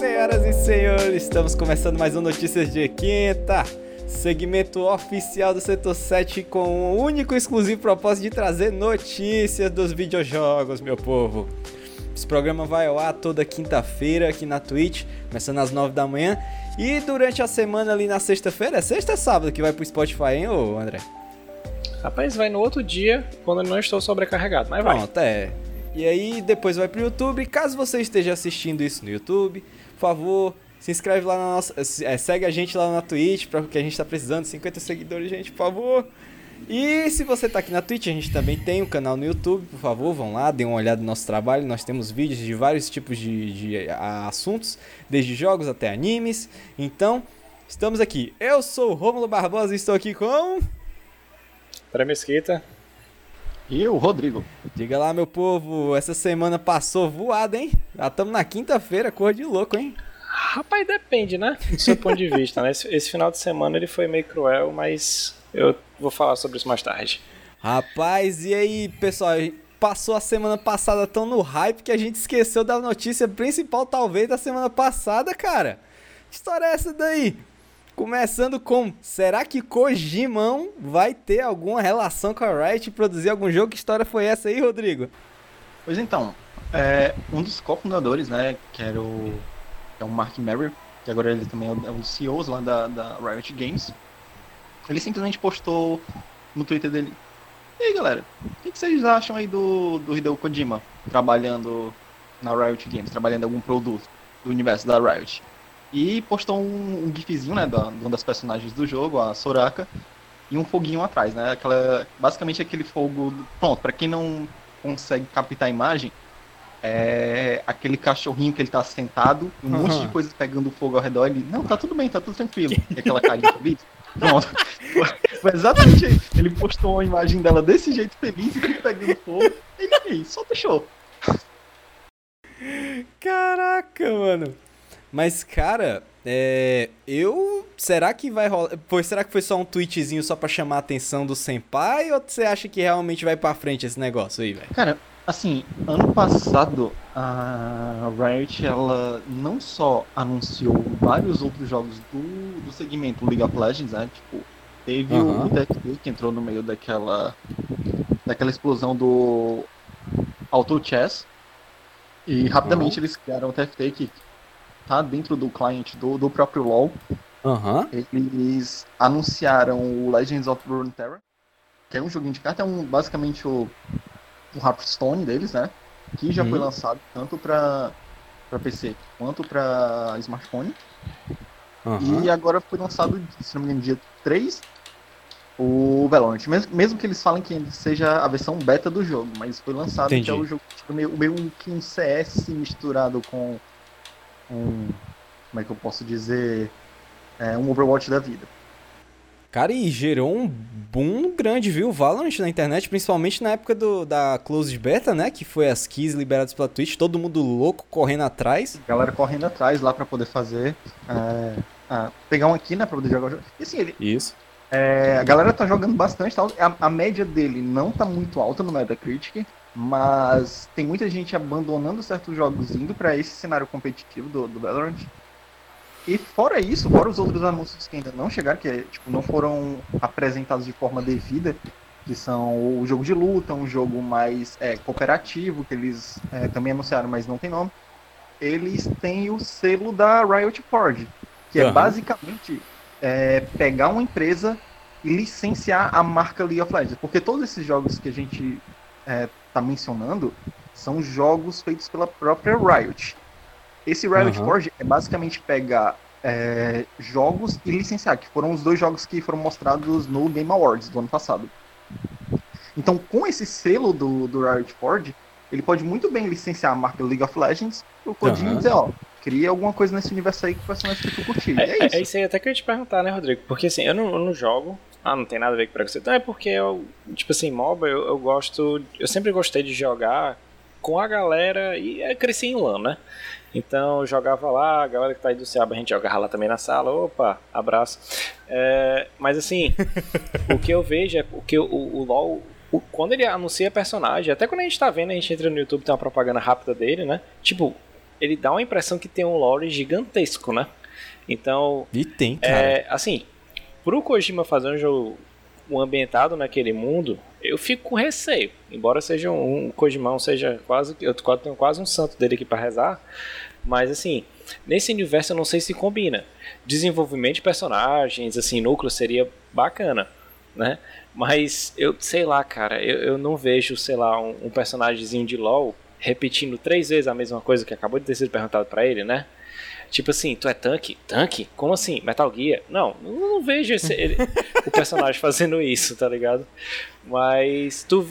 Senhoras e senhores, estamos começando mais um Notícias de Quinta, segmento oficial do Setor 7 com o único e exclusivo propósito de trazer notícias dos videojogos, meu povo. Esse programa vai ao ar toda quinta-feira aqui na Twitch, começando às 9 da manhã. E durante a semana ali na sexta-feira, é sexta ou sábado que vai pro Spotify, hein, ô André? Rapaz, vai no outro dia, quando eu não estou sobrecarregado, mas vai. Pronto, é. E aí depois vai pro YouTube. Caso você esteja assistindo isso no YouTube, por favor, se inscreve lá na nossa. É, segue a gente lá na Twitch, porque a gente tá precisando. 50 seguidores, gente, por favor. E se você tá aqui na Twitch, a gente também tem um canal no YouTube, por favor, vão lá, dêem uma olhada no nosso trabalho. Nós temos vídeos de vários tipos de, de assuntos, desde jogos até animes. Então, estamos aqui. Eu sou o Romulo Barbosa e estou aqui com. Para Mesquita. E o Rodrigo. Diga lá, meu povo, essa semana passou voada, hein? Já estamos na quinta-feira, cor de louco, hein? Rapaz, depende, né? Do seu ponto de vista, né? Esse, esse, final de semana ele foi meio cruel, mas eu vou falar sobre isso mais tarde. Rapaz, e aí, pessoal? Passou a semana passada tão no hype que a gente esqueceu da notícia principal, talvez, da semana passada, cara. Que história é essa daí? Começando com, será que Kojimão vai ter alguma relação com a Riot produzir algum jogo? Que história foi essa aí, Rodrigo? Pois então, é, um dos cofundadores, né, que era o, é o Mark Merrill, que agora ele também é um dos CEOs lá da, da Riot Games, ele simplesmente postou no Twitter dele, e aí galera, o que, que vocês acham aí do, do Hideo Kojima trabalhando na Riot Games, trabalhando em algum produto do universo da Riot? E postou um, um gifzinho, né, da, de uma das personagens do jogo, a Soraka, e um foguinho atrás, né? Aquela, basicamente aquele fogo. Pronto, para quem não consegue captar a imagem, é aquele cachorrinho que ele tá sentado, um uhum. monte de coisa pegando fogo ao redor, ele, não, tá tudo bem, tá tudo tranquilo. E aquela carinha feliz. Pronto. Foi exatamente isso. Ele postou uma imagem dela desse jeito feliz e pegando fogo. Ele aí, só deixou. Caraca, mano. Mas, cara, é, eu. Será que vai rolar. Pois será que foi só um tweetzinho só pra chamar a atenção do Senpai? Ou você acha que realmente vai pra frente esse negócio aí, velho? Cara, assim, ano passado a Riot ela não só anunciou vários outros jogos do, do segmento League of Legends, né? Tipo, teve uhum. o TFT que entrou no meio daquela. daquela explosão do Auto Chess. E rapidamente uhum. eles criaram o TFT que tá dentro do client do, do próprio LoL. Uhum. Eles anunciaram o Legends of Runeterra, que é um joguinho de carta, é um, basicamente o, o Hearthstone deles, né? Que já uhum. foi lançado tanto para para PC quanto para smartphone. Uhum. E agora foi lançado, se não me engano, dia 3, o Valorant. Mesmo, mesmo que eles falem que seja a versão beta do jogo, mas foi lançado Entendi. que é o jogo tipo, meio, meio que um CS misturado com um. Como é que eu posso dizer? É, um Overwatch da vida. Cara, e gerou um boom grande, viu? Valorant na internet, principalmente na época do, da Closed Beta, né? Que foi as keys liberadas pela Twitch, todo mundo louco correndo atrás. galera correndo atrás lá para poder fazer. É, ah, pegar um aqui, né? Pra poder jogar o jogo. E assim, ele. Isso. É, a galera tá jogando bastante. Tá, a, a, média dele não tá muito alta no Metacritic. Mas tem muita gente abandonando certos jogos indo para esse cenário competitivo do, do Valorant. E fora isso, fora os outros anúncios que ainda não chegaram, que tipo, não foram apresentados de forma devida, que são o jogo de luta, um jogo mais é, cooperativo, que eles é, também anunciaram, mas não tem nome. Eles têm o selo da Riot Forge, que uhum. é basicamente é, pegar uma empresa e licenciar a marca League of Legends. Porque todos esses jogos que a gente é, está mencionando são jogos feitos pela própria Riot. Esse Riot uhum. Forge é basicamente pegar é, jogos e licenciar, que foram os dois jogos que foram mostrados no Game Awards do ano passado. Então, com esse selo do, do Riot Forge, ele pode muito bem licenciar a marca League of Legends o Codinho uhum. dizer, ó, cria alguma coisa nesse universo aí que o personagem que tu curtir. É, é, isso. É isso aí até que eu ia te perguntar, né, Rodrigo? Porque assim, eu não, eu não jogo, ah, não tem nada a ver com preconceito. Não, é porque eu, tipo assim, MOBA eu, eu gosto. Eu sempre gostei de jogar com a galera e eu cresci em LAN, né? Então eu jogava lá, a galera que tá aí do Ceaba, a gente jogava lá também na sala, opa, abraço. É, mas assim, o que eu vejo é o que o, o LoL, o, quando ele anuncia personagem, até quando a gente tá vendo, a gente entra no YouTube, tem uma propaganda rápida dele, né? Tipo, ele dá uma impressão que tem um lore gigantesco, né? Então. E tem, cara. É, assim, pro Kojima fazer um jogo ambientado naquele mundo, eu fico com receio. Embora seja um, um Kojimão, seja quase. Eu tenho quase um santo dele aqui para rezar. Mas assim, nesse universo eu não sei se combina. Desenvolvimento de personagens, assim, núcleo seria bacana, né? Mas eu sei lá, cara, eu, eu não vejo, sei lá, um, um personagemzinho de LoL repetindo três vezes a mesma coisa que acabou de ter sido perguntado para ele, né? Tipo assim, tu é tanque? Tanque? Como assim? Metal Gear? Não, não, não vejo esse, ele, o personagem fazendo isso, tá ligado? Mas tu,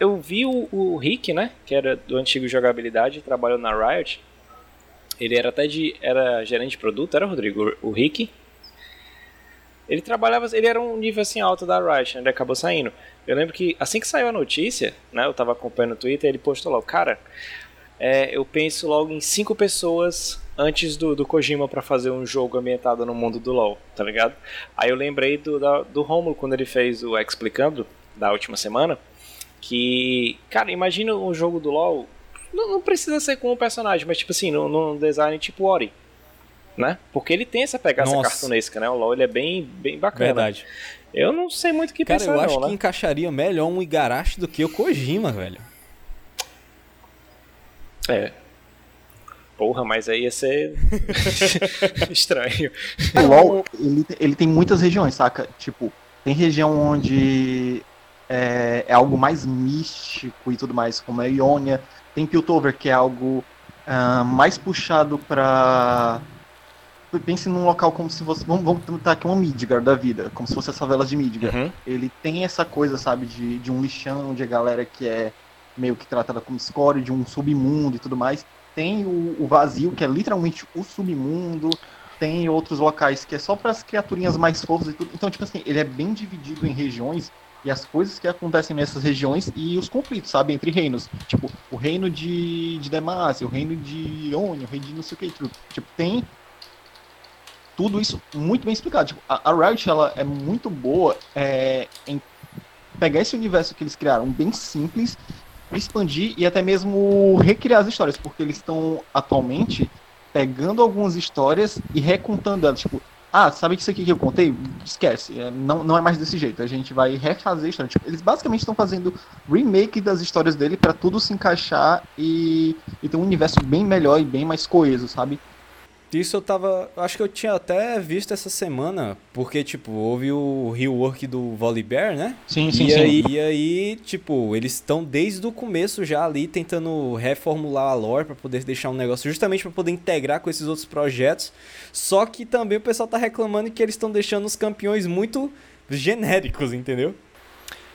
eu vi o, o Rick, né? Que era do antigo jogabilidade, trabalhou na Riot. Ele era até de. Era gerente de produto, era Rodrigo? O Rick? Ele trabalhava, ele era um nível assim alto da Riot, né? ele acabou saindo. Eu lembro que assim que saiu a notícia, né, eu tava acompanhando o Twitter, ele postou logo, cara, é, eu penso logo em cinco pessoas antes do, do Kojima para fazer um jogo ambientado no mundo do LoL, tá ligado? Aí eu lembrei do, da, do Romulo quando ele fez o Explicando, da última semana, que, cara, imagina um jogo do LoL, não, não precisa ser com um personagem, mas tipo assim, num, num design tipo Ori, né? Porque ele tem essa pegada cartunesca, né? O LoL ele é bem, bem bacana. Verdade. Eu não sei muito o que Cara, pensar, eu acho não, que né? encaixaria melhor um Igarashi do que o Kojima, velho. É. Porra, mas aí ia ser estranho. O LoL, ele, ele tem muitas regiões, saca? Tipo, tem região onde é, é algo mais místico e tudo mais, como a Ionia. Tem Piltover, que é algo uh, mais puxado pra pense num local como se fosse. Vamos, vamos tentar aqui uma Midgar da vida, como se fosse as favelas de Midgar. Uhum. Ele tem essa coisa, sabe, de, de um lixão, de a galera que é meio que tratada como escória, de um submundo e tudo mais. Tem o, o vazio, que é literalmente o submundo. Tem outros locais que é só para as criaturinhas mais fofas e tudo. Então, tipo assim, ele é bem dividido em regiões e as coisas que acontecem nessas regiões e os conflitos, sabe, entre reinos. Tipo, o reino de, de Demacia, o reino de Ionia, o reino de não sei o que. Tipo, tem tudo isso muito bem explicado. Tipo, a, a Riot ela é muito boa é, em pegar esse universo que eles criaram bem simples, expandir e até mesmo recriar as histórias, porque eles estão atualmente pegando algumas histórias e recontando elas. Tipo, ah, sabe isso aqui que eu contei? Esquece, é, não, não é mais desse jeito. A gente vai refazer a história. Tipo, eles basicamente estão fazendo remake das histórias dele para tudo se encaixar e, e ter um universo bem melhor e bem mais coeso, sabe? Isso eu tava. Acho que eu tinha até visto essa semana, porque, tipo, houve o rework do Volibear, né? Sim, sim, e sim. Aí, e aí, tipo, eles estão desde o começo já ali tentando reformular a lore para poder deixar um negócio justamente para poder integrar com esses outros projetos. Só que também o pessoal tá reclamando que eles estão deixando os campeões muito genéricos, entendeu?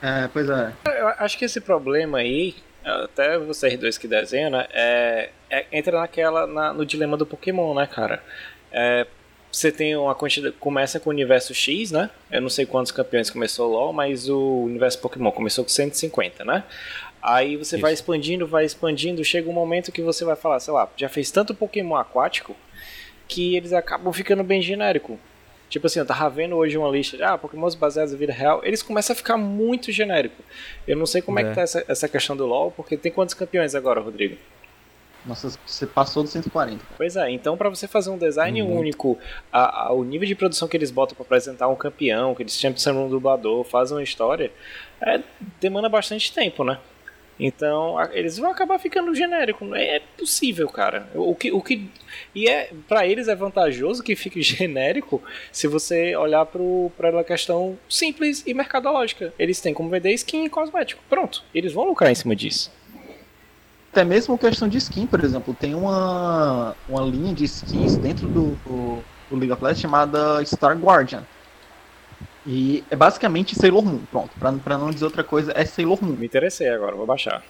É, pois é. Eu acho que esse problema aí até vocês dois que desenham, né? É, é, entra naquela. Na, no dilema do Pokémon, né, cara? É, você tem uma quantidade. Começa com o universo X, né? Eu não sei quantos campeões começou LOL, mas o universo Pokémon começou com 150, né? Aí você Isso. vai expandindo, vai expandindo, chega um momento que você vai falar, sei lá, já fez tanto Pokémon aquático que eles acabam ficando bem genérico. Tipo assim, eu tava vendo hoje uma lista de ah, Pokémons baseados na vida real, eles começam a ficar muito genérico. Eu não sei como é, é que tá essa, essa questão do LoL, porque tem quantos campeões agora, Rodrigo? Nossa, você passou dos 140. Pois é, então para você fazer um design muito. único, a, a, o nível de produção que eles botam para apresentar um campeão, que eles chamam de um dublador, fazem uma história, é, demanda bastante tempo, né? Então, eles vão acabar ficando genérico. É possível, cara. O que, o que e é para eles é vantajoso que fique genérico se você olhar para a questão simples e mercadológica. Eles têm como vender skin e cosmético. Pronto. Eles vão lucrar em cima disso. Até mesmo questão de skin, por exemplo, tem uma, uma linha de skins dentro do, do, do League of Legends chamada Star Guardian e é basicamente Sailor Moon, pronto. Pra, pra não dizer outra coisa, é Sailor Moon. Me interessei agora, vou baixar.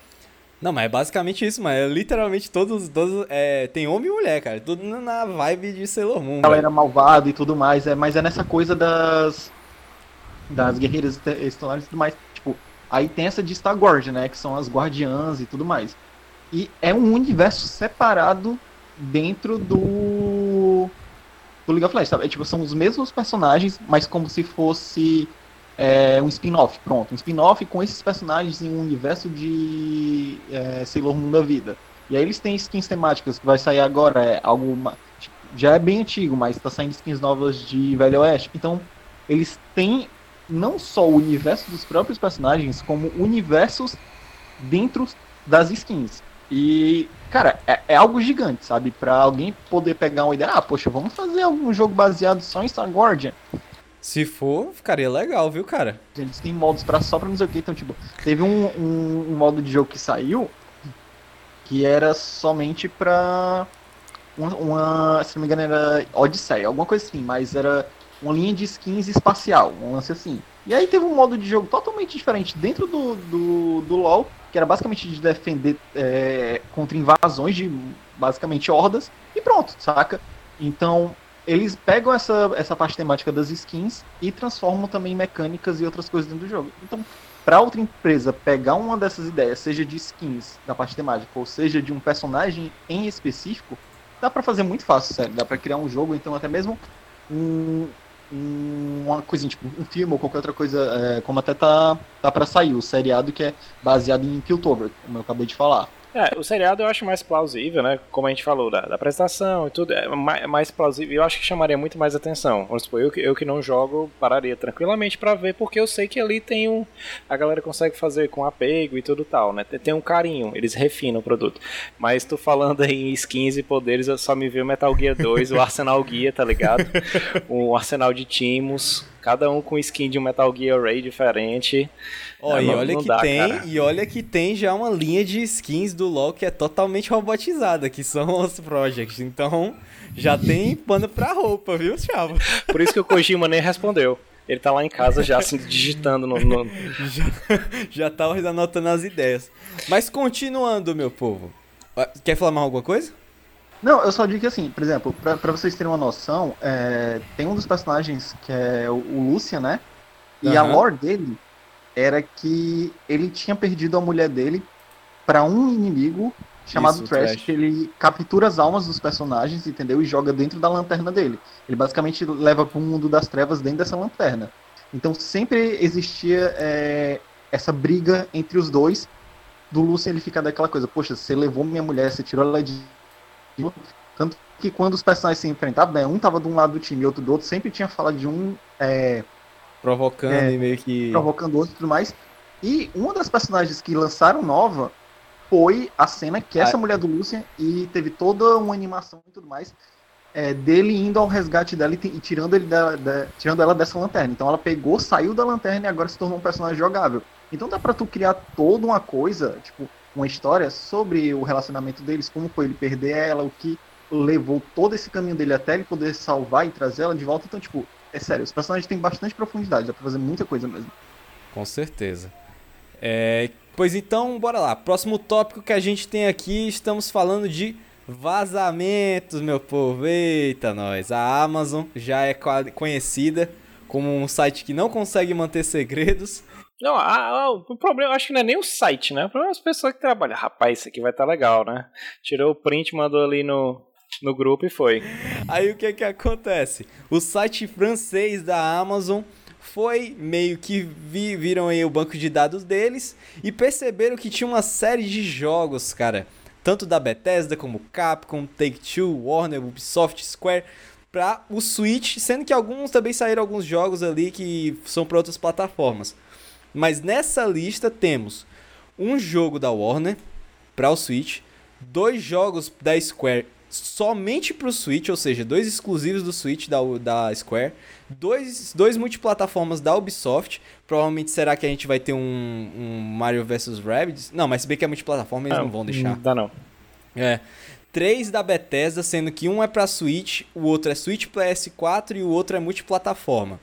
Não, mas é basicamente isso, mas é literalmente todos, todos é, tem homem e mulher, cara, tudo na vibe de Sailor Moon. Ela era malvada e tudo mais, é, mas é nessa coisa das das guerreiras estelares e tudo mais. Tipo, aí tem essa de Star Guard, né, que são as guardiãs e tudo mais. E é um universo separado dentro do do League of Legends, sabe? É, tipo, são os mesmos personagens, mas como se fosse é, um spin-off, pronto. Um spin-off com esses personagens em um universo de é, Sailor Moon da vida. E aí eles têm skins temáticas que vai sair agora, é algo já é bem antigo, mas tá saindo skins novas de Velho Oeste. Então, eles têm não só o universo dos próprios personagens, como universos dentro das skins. E, cara, é, é algo gigante, sabe? Para alguém poder pegar uma ideia, ah, poxa, vamos fazer algum jogo baseado só em Star Guardian. Se for, ficaria legal, viu, cara? Eles têm modos pra, só pra não sei o que, então, tipo, teve um, um, um modo de jogo que saiu que era somente pra uma, uma, se não me engano, era Odisseia, alguma coisa assim, mas era uma linha de skins espacial, um lance assim. E aí teve um modo de jogo totalmente diferente dentro do, do, do LoL, que era basicamente de defender é, contra invasões de basicamente hordas, e pronto, saca? Então, eles pegam essa, essa parte temática das skins e transformam também em mecânicas e outras coisas dentro do jogo. Então, para outra empresa pegar uma dessas ideias, seja de skins da parte temática, ou seja de um personagem em específico, dá para fazer muito fácil, sério. Dá para criar um jogo, então até mesmo um, uma coisinha, tipo um filme ou qualquer outra coisa, é, como até tá, tá para sair, o seriado que é baseado em Piltover, como eu acabei de falar. É, o seriado eu acho mais plausível, né? Como a gente falou, da, da apresentação e tudo, é mais, mais, plausível. Eu acho que chamaria muito mais atenção. Vamos supor, eu, eu que não jogo, pararia tranquilamente para ver, porque eu sei que ali tem um. A galera consegue fazer com apego e tudo tal, né? Tem, tem um carinho, eles refinam o produto. Mas tô falando aí em skins e poderes, eu só me vi o Metal Gear 2, o Arsenal Guia, tá ligado? o Arsenal de Timos, cada um com skin de um Metal Gear Ray diferente. Ó, e olha que dá, tem, cara. e olha que tem já uma linha de skins do LoL que é totalmente robotizada, que são os projects. Então, já tem pano pra roupa, viu, Chavo? Por isso que o Kojima nem respondeu. Ele tá lá em casa já assim, digitando no. no... Já, já tava anotando as ideias. Mas continuando, meu povo. Ah, quer falar mais alguma coisa? Não, eu só digo que assim, por exemplo, pra, pra vocês terem uma noção, é, tem um dos personagens que é o, o Lucian, né? E uhum. a lore dele era que ele tinha perdido a mulher dele para um inimigo chamado Isso, Trash, Trash, que ele captura as almas dos personagens, entendeu? E joga dentro da lanterna dele. Ele basicamente leva para o mundo das trevas dentro dessa lanterna. Então sempre existia é, essa briga entre os dois. Do Lucian ele fica daquela coisa, poxa, você levou minha mulher, você tirou ela de. Tanto que quando os personagens se enfrentavam, né, um tava de um lado do time e outro do outro, sempre tinha fala de um é, Provocando é, e meio que. Provocando outro e tudo mais. E uma das personagens que lançaram nova foi a cena que essa ah. mulher do Lucian e teve toda uma animação e tudo mais é, dele indo ao resgate dela e, e tirando, ele da, da, tirando ela dessa lanterna. Então ela pegou, saiu da lanterna e agora se tornou um personagem jogável. Então dá pra tu criar toda uma coisa, tipo, uma história sobre o relacionamento deles, como foi ele perder ela, o que levou todo esse caminho dele até ele poder salvar e trazer ela de volta. Então, tipo, é sério, os personagens têm bastante profundidade, dá pra fazer muita coisa mesmo. Com certeza. É, pois então, bora lá. Próximo tópico que a gente tem aqui, estamos falando de vazamentos, meu povo. Eita, nós. A Amazon já é conhecida como um site que não consegue manter segredos. Não, a, a, o problema acho que não é nem o site, né? O problema é as pessoas que trabalham. Rapaz, isso aqui vai estar tá legal, né? Tirou o print, mandou ali no, no grupo e foi. Aí o que que acontece? O site francês da Amazon foi meio que vi, viram aí o banco de dados deles e perceberam que tinha uma série de jogos, cara, tanto da Bethesda como Capcom, Take-Two, Warner, Ubisoft, Square para o Switch, sendo que alguns também saíram alguns jogos ali que são para outras plataformas. Mas nessa lista temos um jogo da Warner para o Switch, dois jogos da Square somente pro Switch, ou seja, dois exclusivos do Switch da, da Square, dois, dois multiplataformas da Ubisoft. Provavelmente será que a gente vai ter um, um Mario vs Rabbids? Não, mas se bem que é multiplataforma, eles não, não vão deixar. Não dá não. É. Três da Bethesda, sendo que um é pra Switch, o outro é Switch PS4 e o outro é multiplataforma.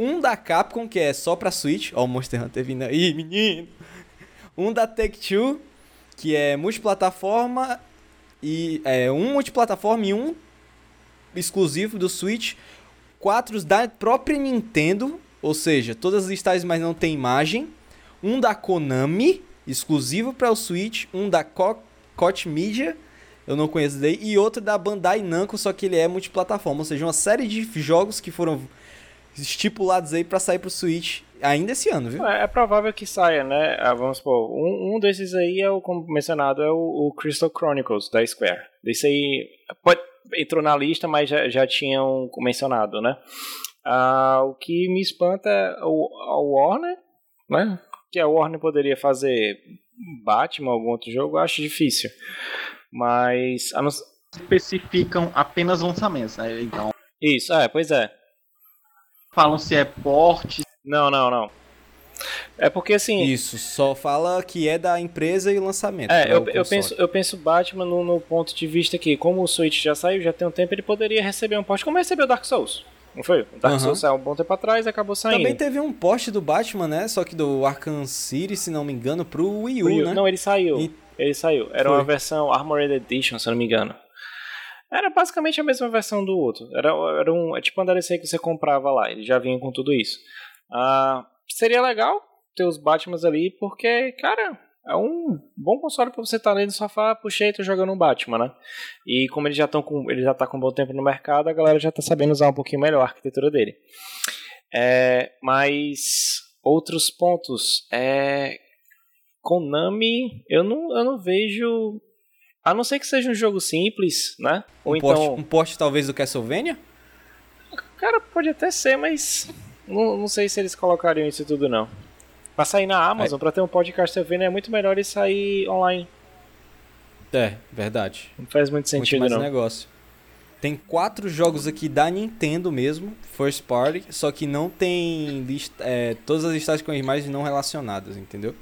Um da Capcom, que é só pra Switch. Ó, o Monster Hunter vindo aí, menino. Um da Take-Two, que é multiplataforma e é, um multiplataforma e um exclusivo do Switch, quatro da própria Nintendo, ou seja, todas as listas mas não tem imagem, um da Konami, exclusivo para o Switch, um da Koch Media, eu não conheço daí, e outro da Bandai Namco, só que ele é multiplataforma, ou seja, uma série de jogos que foram estipulados aí pra sair pro Switch ainda esse ano, viu? É, é provável que saia, né? Ah, vamos supor, um, um desses aí é o, como mencionado, é o, o Crystal Chronicles da Square. Desse aí pode, entrou na lista, mas já, já tinham mencionado, né? Ah, o que me espanta é o, o Warner, né? Que a Warner poderia fazer Batman, algum outro jogo, eu acho difícil. Mas. A não... Especificam apenas lançamentos, né? Então. Isso, é, pois é. Falam se é porte. Não, não, não. É porque assim. Isso, só fala que é da empresa e o lançamento. É, eu, eu, penso, eu penso Batman no, no, ponto de vista que, como o Switch já saiu, já tem um tempo, ele poderia receber um poste, como recebeu Dark Souls. Não foi? O Dark uhum. Souls saiu um bom tempo atrás e acabou saindo. Também teve um poste do Batman, né? Só que do Arkham City, se não me engano, pro Wii U, Wii U. né? Não, ele saiu. E... Ele saiu. Era foi. uma versão Armored Edition, se não me engano. Era basicamente a mesma versão do outro. Era, era um, é tipo um DLC que você comprava lá. Ele já vinha com tudo isso. Ah, seria legal ter os Batmans ali, porque, cara, é um bom console para você estar tá ali no sofá, puxei tô jogando um Batman, né? E como ele já, tão com, ele já tá com um bom tempo no mercado, a galera já tá sabendo usar um pouquinho melhor a arquitetura dele. É, mas outros pontos. É, Konami, eu não, eu não vejo. A não ser que seja um jogo simples, né? Ou um então. Post, um post talvez do Castlevania? Cara, pode até ser, mas. Não, não sei se eles colocariam isso tudo, não. Pra sair na Amazon, é. pra ter um podcast Castlevania, é muito melhor ele sair online. É, verdade. Não faz muito sentido, muito mais não. negócio. Tem quatro jogos aqui da Nintendo mesmo, first party, só que não tem lista, é, todas as listagens com imagens não relacionadas, entendeu?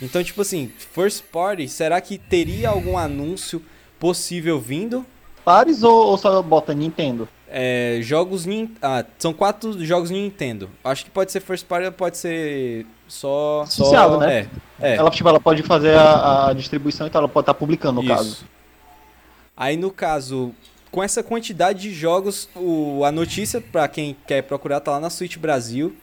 Então, tipo assim, first party, será que teria algum anúncio possível vindo? Pares ou, ou só bota Nintendo? É, jogos. Ah, são quatro jogos Nintendo. Acho que pode ser first party, pode ser só. Associado, só... né? É, é. Ela, tipo, ela pode fazer a, a distribuição e tal, ela pode estar tá publicando no Isso. caso. Aí no caso, com essa quantidade de jogos, o, a notícia para quem quer procurar tá lá na Switch Brasil.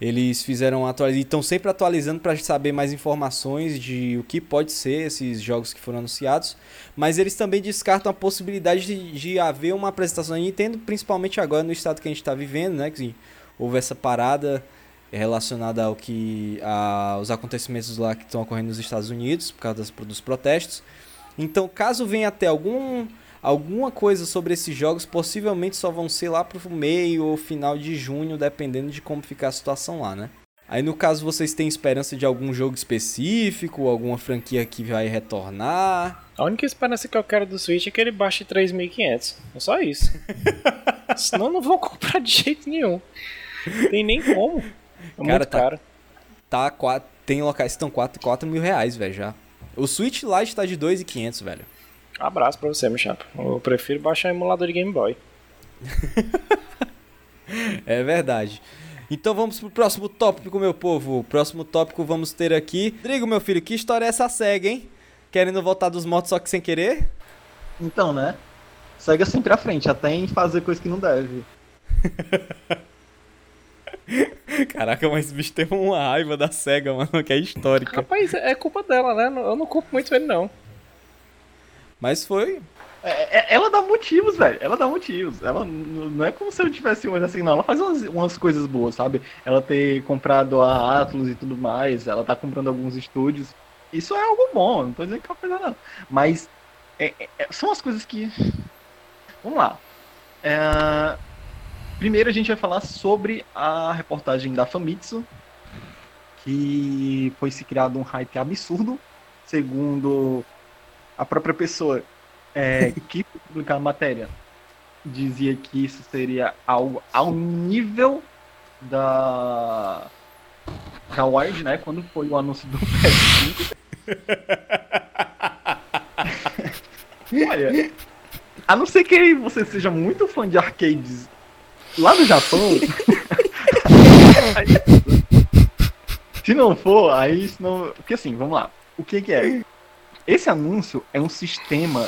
Eles fizeram atualização, estão sempre atualizando para saber mais informações de o que pode ser esses jogos que foram anunciados. Mas eles também descartam a possibilidade de, de haver uma apresentação da Nintendo, principalmente agora no estado que a gente está vivendo, né? Que houve essa parada relacionada ao que aos acontecimentos lá que estão ocorrendo nos Estados Unidos por causa das, dos protestos. Então, caso venha até algum alguma coisa sobre esses jogos possivelmente só vão ser lá pro meio ou final de junho, dependendo de como ficar a situação lá, né? Aí no caso vocês têm esperança de algum jogo específico, alguma franquia que vai retornar? A única esperança que eu quero do Switch é que ele baixe 3.500. É só isso. Senão eu não vou comprar de jeito nenhum. Tem nem como. É Cara, muito tá, caro. Tá, quatro, tem locais que estão 4, 4 mil reais, velho, já. O Switch Lite tá de 2.500, velho. Abraço pra você, meu chapa. Eu prefiro baixar emulador de Game Boy. é verdade. Então vamos pro próximo tópico, meu povo. O próximo tópico vamos ter aqui. Rodrigo, meu filho, que história é essa SEGA, hein? Querendo voltar dos motos só que sem querer? Então, né? SEGA sempre à frente, até em fazer coisa que não deve. Caraca, mas esse bicho tem uma raiva da SEGA, mano, que é histórica. Rapaz, é culpa dela, né? Eu não culpo muito ele, não. Mas foi. É, é, ela dá motivos, velho. Ela dá motivos. Ela não é como se eu tivesse uma assim, não. Ela faz umas, umas, coisas boas, sabe? Ela ter comprado a Atlus e tudo mais. Ela tá comprando alguns estúdios. Isso é algo bom. Não tô dizendo que é uma coisa não. Mas é, é, é são as coisas que. Vamos lá. É, primeiro a gente vai falar sobre a reportagem da Famitsu. Que foi se criado um hype absurdo. Segundo a própria pessoa é, que publicar a matéria dizia que isso seria algo ao nível da da Wired, né? Quando foi o anúncio do PS5. Olha, a não ser que você seja muito fã de arcades lá no Japão. se não for, aí não. Porque assim, vamos lá. O que, que é? Esse anúncio é um sistema.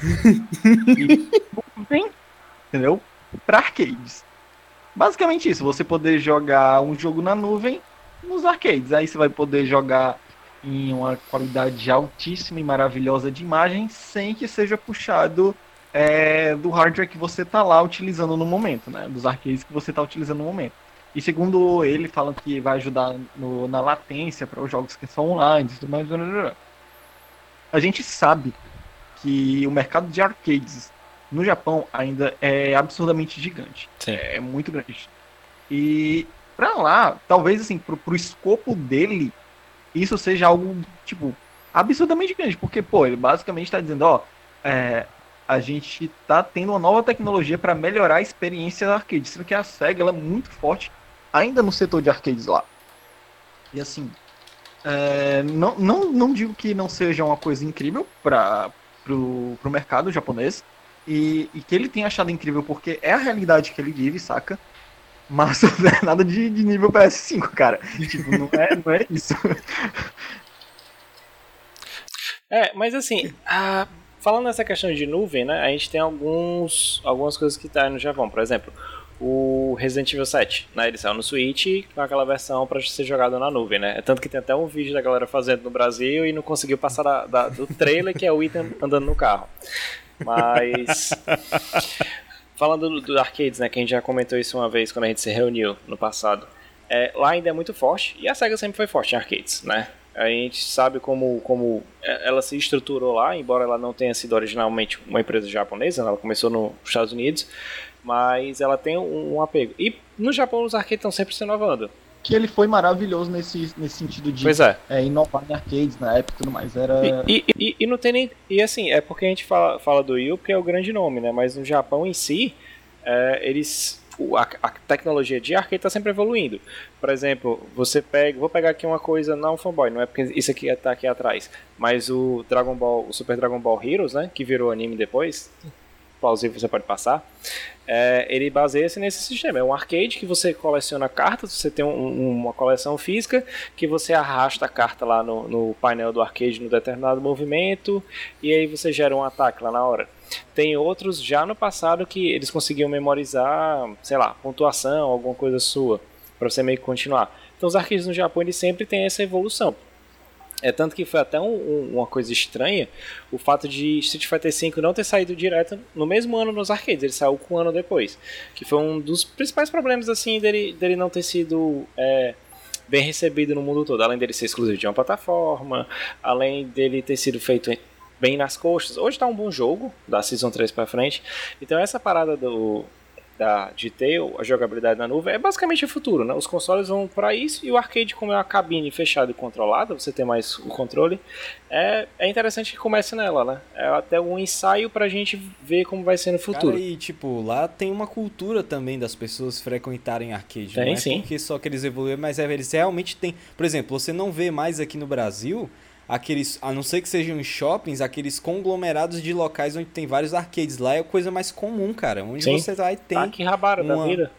entendeu? Para arcades. Basicamente isso, você poder jogar um jogo na nuvem nos arcades. Aí você vai poder jogar em uma qualidade altíssima e maravilhosa de imagem sem que seja puxado é, do hardware que você tá lá utilizando no momento, né? Dos arcades que você tá utilizando no momento. E segundo ele, falam que vai ajudar no, na latência para os jogos que são online e tudo mais. A gente sabe que o mercado de arcades no Japão ainda é absurdamente gigante. Sim. É muito grande. E pra lá, talvez assim, pro, pro escopo dele, isso seja algo, tipo, absurdamente grande. Porque, pô, ele basicamente tá dizendo, ó, é, a gente tá tendo uma nova tecnologia para melhorar a experiência da arcade. Sendo que a SEGA ela é muito forte ainda no setor de arcades lá. E assim, é, não, não, não digo que não seja uma coisa incrível para pro mercado japonês. E, e, que ele tenha achado incrível porque é a realidade que ele vive, saca? Mas não é nada de, de nível PS5, cara. Tipo, não é, não é isso. É, mas assim, a, Falando nessa questão de nuvem, né, a gente tem alguns, algumas coisas que tá no Japão. Por exemplo, o Resident Evil 7, né, ele saiu no Switch com aquela versão para ser jogado na nuvem, né? É tanto que tem até um vídeo da galera fazendo no Brasil e não conseguiu passar da, da, do trailer que é o Ethan andando no carro. Mas falando do, do, arcades, né, que a gente já comentou isso uma vez quando a gente se reuniu no passado. É, lá ainda é muito forte e a Sega sempre foi forte em arcades, né? A gente sabe como, como ela se estruturou lá, embora ela não tenha sido originalmente uma empresa japonesa, ela começou nos Estados Unidos, mas ela tem um, um apego. E no Japão os arcades estão sempre se inovando. Que ele foi maravilhoso nesse, nesse sentido de é. É, inovar em arcades na época e tudo mais. Era... E, e, e, e, não tem nem. E assim, é porque a gente fala, fala do Yu porque é o grande nome, né? Mas no Japão em si, é, eles a, a tecnologia de arcade está sempre evoluindo. Por exemplo, você pega, vou pegar aqui uma coisa não fanboy, não é porque isso aqui está aqui atrás, mas o Dragon Ball, o Super Dragon Ball Heroes, né, que virou anime depois, plausível você pode passar, é, ele baseia-se nesse sistema. É um arcade que você coleciona cartas, você tem um, uma coleção física que você arrasta a carta lá no, no painel do arcade no determinado movimento e aí você gera um ataque lá na hora. Tem outros já no passado que eles conseguiam memorizar, sei lá, pontuação, alguma coisa sua, para você meio que continuar. Então os arcades no Japão eles sempre têm essa evolução. É tanto que foi até um, um, uma coisa estranha o fato de Street Fighter V não ter saído direto no mesmo ano nos arcades, ele saiu um ano depois. Que foi um dos principais problemas assim dele, dele não ter sido é, bem recebido no mundo todo. Além dele ser exclusivo de uma plataforma, além dele ter sido feito bem nas costas. Hoje tá um bom jogo, da Season 3 pra frente. Então essa parada do, da, de ter a jogabilidade na nuvem é basicamente o futuro, né? Os consoles vão para isso e o arcade, como é uma cabine fechada e controlada, você tem mais o controle, é, é interessante que comece nela, né? É até um ensaio pra gente ver como vai ser no futuro. Cara, e tipo, lá tem uma cultura também das pessoas frequentarem arcade, tem, não é sim. porque só que eles evoluíram, mas é, eles realmente têm... Por exemplo, você não vê mais aqui no Brasil aqueles, a não ser que sejam em shoppings, aqueles conglomerados de locais onde tem vários arcades. Lá é coisa mais comum, cara. Onde Sim. você vai ter. Tá aqui rabara uma... da vida.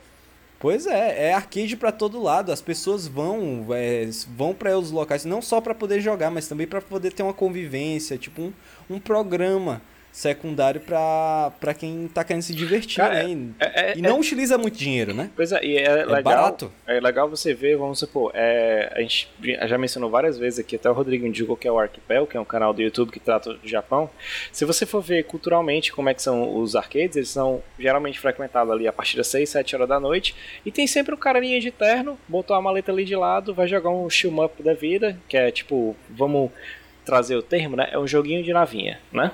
Pois é, é arcade para todo lado. As pessoas vão, é, vão para os locais não só para poder jogar, mas também para poder ter uma convivência, tipo um, um programa secundário para quem tá querendo se divertir, Cara, né? E, é- é- e não utiliza muito dinheiro, né? Pois é, e é, legal. barato. É legal você ver, vamos supor, é, a gente já mencionou várias vezes aqui, até o Rodrigo indicou que é o Arquipel, que é um canal do YouTube que trata do Japão. Se você for ver culturalmente como é que são os arcades, eles são geralmente frequentados ali a partir das 6, 7 horas da noite, e tem sempre um carinha de terno, botou a maleta ali de lado, vai jogar um shoot up da vida, que é tipo, vamos trazer o termo, né? É um joguinho de navinha, né?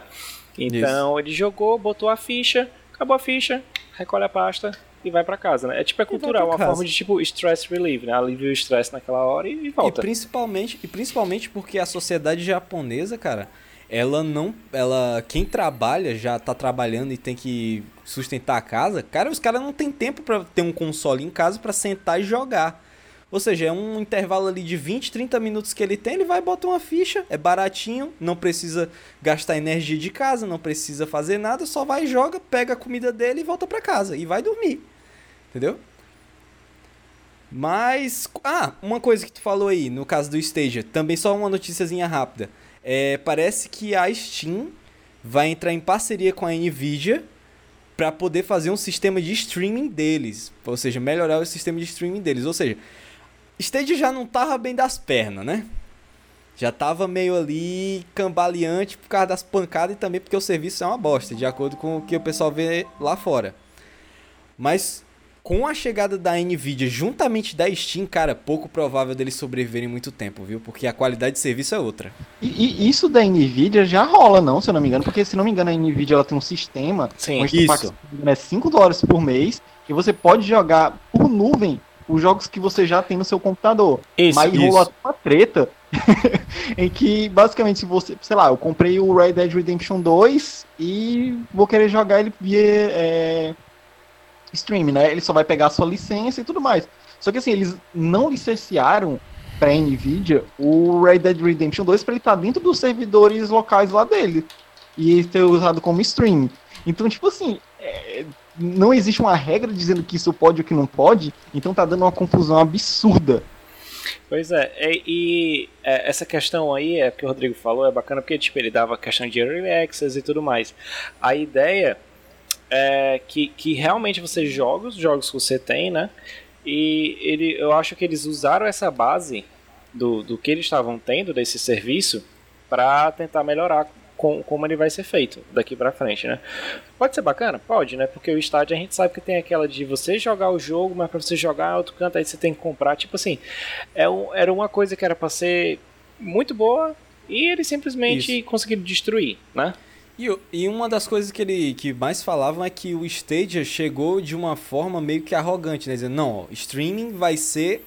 Então ele jogou, botou a ficha, acabou a ficha, recolhe a pasta e vai pra casa, né? É tipo é cultural, uma casa. forma de tipo stress relief, né? Alivia o estresse naquela hora e, e E volta. principalmente, e principalmente porque a sociedade japonesa, cara, ela não. Ela. Quem trabalha, já tá trabalhando e tem que sustentar a casa, cara, os caras não tem tempo pra ter um console em casa pra sentar e jogar. Ou seja, é um intervalo ali de 20, 30 minutos que ele tem, ele vai botar uma ficha, é baratinho, não precisa gastar energia de casa, não precisa fazer nada, só vai, joga, pega a comida dele e volta pra casa. E vai dormir. Entendeu? Mas. Ah, uma coisa que tu falou aí, no caso do Stadia, também só uma noticiazinha rápida. É, parece que a Steam vai entrar em parceria com a Nvidia para poder fazer um sistema de streaming deles. Ou seja, melhorar o sistema de streaming deles. Ou seja, Stadia já não tava bem das pernas, né? já tava meio ali cambaleante por causa das pancadas e também porque o serviço é uma bosta, de acordo com o que o pessoal vê lá fora. Mas com a chegada da Nvidia juntamente da Steam, cara, pouco provável deles sobreviverem muito tempo, viu? Porque a qualidade de serviço é outra. E, e isso da Nvidia já rola, não, se eu não me engano, porque se não me engano a Nvidia ela tem um sistema Sim, onde tu isso. paga é 5 dólares por mês e você pode jogar por nuvem os jogos que você já tem no seu computador. Isso, Mas isso. rolou uma treta em que basicamente se você, sei lá, eu comprei o Red Dead Redemption 2 e vou querer jogar ele via é, stream, né? Ele só vai pegar a sua licença e tudo mais. Só que assim, eles não licenciaram pra Nvidia o Red Dead Redemption 2 para ele estar dentro dos servidores locais lá dele e ser usado como stream. Então, tipo assim, é, não existe uma regra dizendo que isso pode ou que não pode, então tá dando uma confusão absurda. Pois é, e, e, é, essa questão aí, é que o Rodrigo falou, é bacana porque tipo, ele dava questão de early access e tudo mais. A ideia é que, que realmente você joga os jogos que você tem, né? E ele, eu acho que eles usaram essa base do, do que eles estavam tendo desse serviço para tentar melhorar com, como ele vai ser feito daqui pra frente, né? Pode ser bacana? Pode, né? Porque o estádio a gente sabe que tem aquela de você jogar o jogo, mas pra você jogar em outro canto aí você tem que comprar. Tipo assim, é um, era uma coisa que era pra ser muito boa e eles simplesmente conseguiram destruir, né? E, e uma das coisas que ele que mais falavam é que o Stadia chegou de uma forma meio que arrogante, né? Dizendo, não, ó, streaming vai ser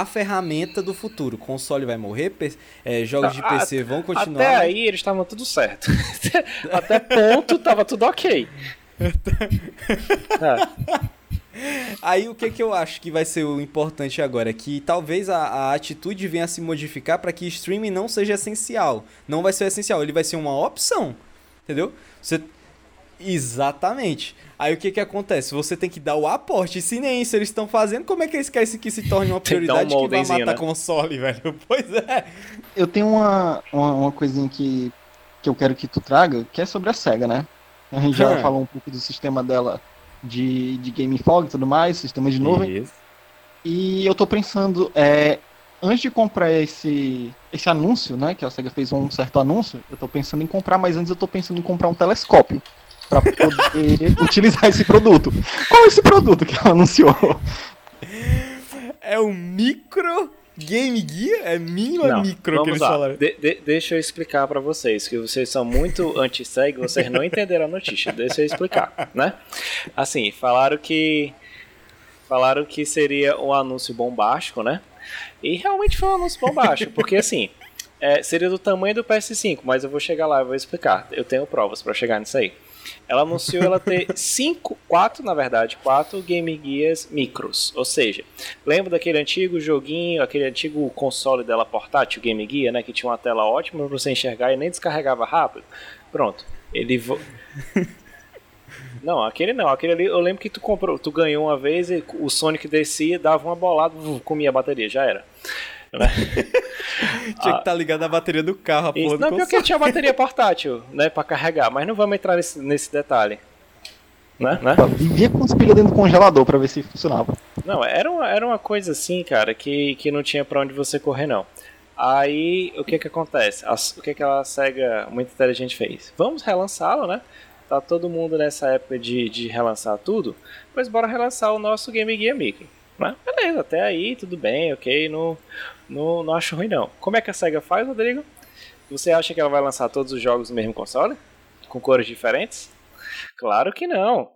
a ferramenta do futuro. O console vai morrer, pe- é, jogos de A- PC vão continuar. Até aí eles estavam tudo certo. Até ponto tava tudo ok. É. Aí o que, que eu acho que vai ser o importante agora? É que talvez a, a atitude venha a se modificar para que streaming não seja essencial. Não vai ser essencial, ele vai ser uma opção. Entendeu? Você. Exatamente. Aí o que que acontece? Você tem que dar o aporte. E se nem isso eles estão fazendo, como é que eles querem que se torne uma dar um prioridade que vai matar né? console, velho? Pois é. Eu tenho uma, uma, uma coisinha que, que eu quero que tu traga, que é sobre a SEGA, né? A gente já Hum. falou um pouco do sistema dela de, de Game Fog e tudo mais, sistema de nuvem. Isso. E eu tô pensando, é, antes de comprar esse, esse anúncio, né? Que a SEGA fez um certo anúncio, eu tô pensando em comprar, mas antes eu tô pensando em comprar um telescópio para poder utilizar esse produto. Qual é esse produto que ela anunciou? É o micro Game Gear? É mini ou é Não, micro que vamos eles lá. falaram? De- de- deixa eu explicar pra vocês, que vocês são muito anti-seg, vocês não entenderam a notícia. Deixa eu explicar, né? Assim, falaram que falaram que seria um anúncio bombástico, né? E realmente foi um anúncio bombástico, porque assim, é, seria do tamanho do PS5, mas eu vou chegar lá e vou explicar. Eu tenho provas pra chegar nisso aí. Ela anunciou ela ter cinco, quatro, na verdade, quatro Game Gears micros. Ou seja, lembra daquele antigo joguinho, aquele antigo console dela portátil, Game Gear, né? Que tinha uma tela ótima pra você enxergar e nem descarregava rápido? Pronto. Ele. vo- Não, aquele não. Aquele ali, eu lembro que tu comprou, tu ganhou uma vez e o Sonic descia, dava uma bolada, comia a bateria, já era. Né? Tinha que estar ligado à bateria do carro, a porra Isso, não, pior que console. ele tinha bateria portátil, né, pra carregar, mas não vamos entrar nesse, nesse detalhe. Né? né? Vivia com os pilhas dentro do congelador para ver se funcionava. Não, era uma, era uma coisa assim, cara, que, que não tinha pra onde você correr, não. Aí, o que que acontece? As- o que que a SEGA muito inteligente fez? Vamos relançá-lo, né? Tá todo mundo nessa época de, de relançar tudo, pois bora relançar o nosso Game Gear Micro. Né? Beleza, até aí, tudo bem, ok, não, não, não acho ruim não. Como é que a SEGA faz, Rodrigo? Você acha que ela vai lançar todos os jogos no mesmo console? Com cores diferentes? Claro que não.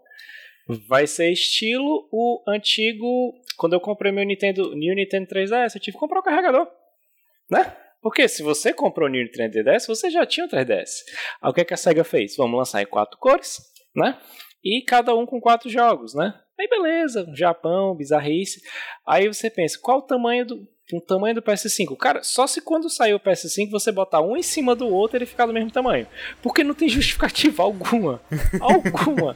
Vai ser estilo o antigo. Quando eu comprei meu Nintendo, New Nintendo 3DS, eu tive que comprar o carregador. Né? Porque se você comprou o New Nintendo 3DS, você já tinha o 3DS. Aí o que, que a SEGA fez? Vamos lançar em quatro cores, né? E cada um com quatro jogos, né? Aí beleza, Japão, bizarrice. Aí você pensa, qual o tamanho do, o tamanho do PS5? Cara, só se quando sair o PS5 você botar um em cima do outro ele ficar do mesmo tamanho. Porque não tem justificativa alguma. alguma.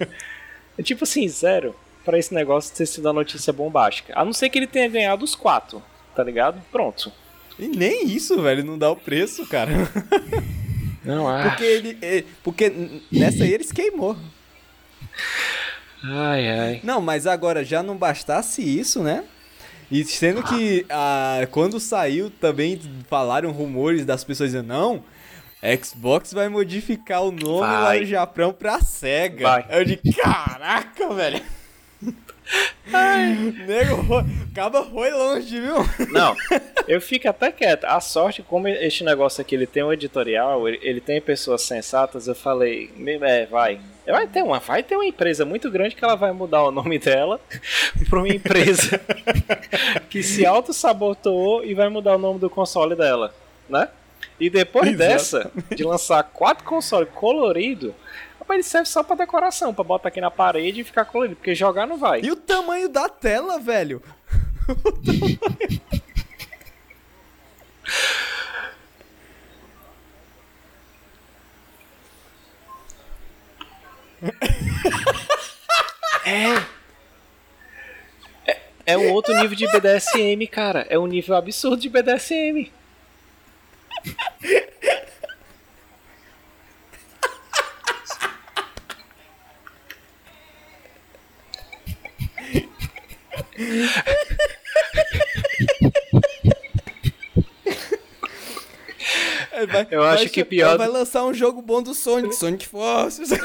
É tipo assim, zero pra esse negócio ter sido a notícia bombástica. A não ser que ele tenha ganhado os quatro, tá ligado? Pronto. E nem isso, velho, não dá o preço, cara. Não, ah. Porque ele. é, Porque nessa aí eles queimou. Ai, ai. Não, mas agora já não bastasse isso, né? E sendo que ah, quando saiu também falaram rumores das pessoas dizendo, não, Xbox vai modificar o nome Vai. lá no Japão pra SEGA. Vai. Eu de caraca, velho. Nego, foi- acaba foi longe, viu? Não, eu fico até quieto. A sorte, como este negócio aqui ele tem um editorial, ele, ele tem pessoas sensatas, eu falei, "Me- é, vai. Vai ter, uma, vai ter uma empresa muito grande que ela vai mudar o nome dela pra uma empresa que se auto-sabotou e vai mudar o nome do console dela, né? E depois dessa, de lançar quatro consoles coloridos, rapaz, ele serve só pra decoração, pra botar aqui na parede e ficar colorido, porque jogar não vai. E o tamanho da tela, velho? É um outro nível de BDSM, cara. É um nível absurdo de BDSM. É, vai- Eu acho que pior- Vai lançar um jogo bom do Sonic, Sonic Forces.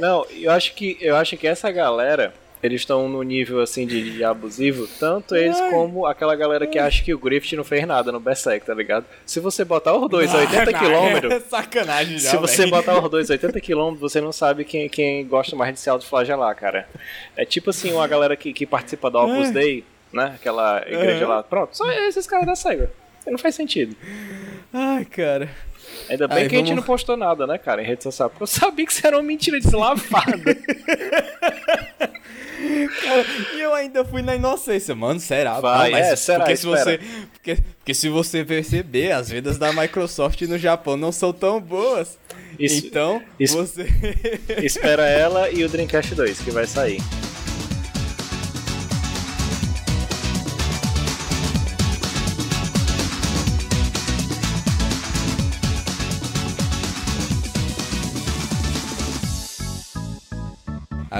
Não, eu acho que eu acho que essa galera, eles estão no nível assim de, de abusivo, tanto eles Ai. como aquela galera que acha que o Griffith não fez nada no Berserk, tá ligado? Se você botar os dois a 80 Não, km, É sacanagem já, se você velho. botar os dois a 80 km, você não sabe quem, quem gosta mais de se autoflagelar, cara. É tipo assim, uma galera que, que participa da Opus É. Dei, né? Aquela igreja lá. Pronto, só esses caras da SEGA. Não faz sentido. Ai, cara. Ainda bem que a gente vamos- não postou nada, né, cara, em rede social. Porque eu sabia que isso era uma mentira deslavada. E eu ainda fui na inocência, mano, será? Vai, Não, é, será, porque se espera. você porque, porque se você perceber, as vendas da Microsoft no Japão não são tão boas. Isso- então, isso- você Espera ela e o Dreamcast 2, que vai sair.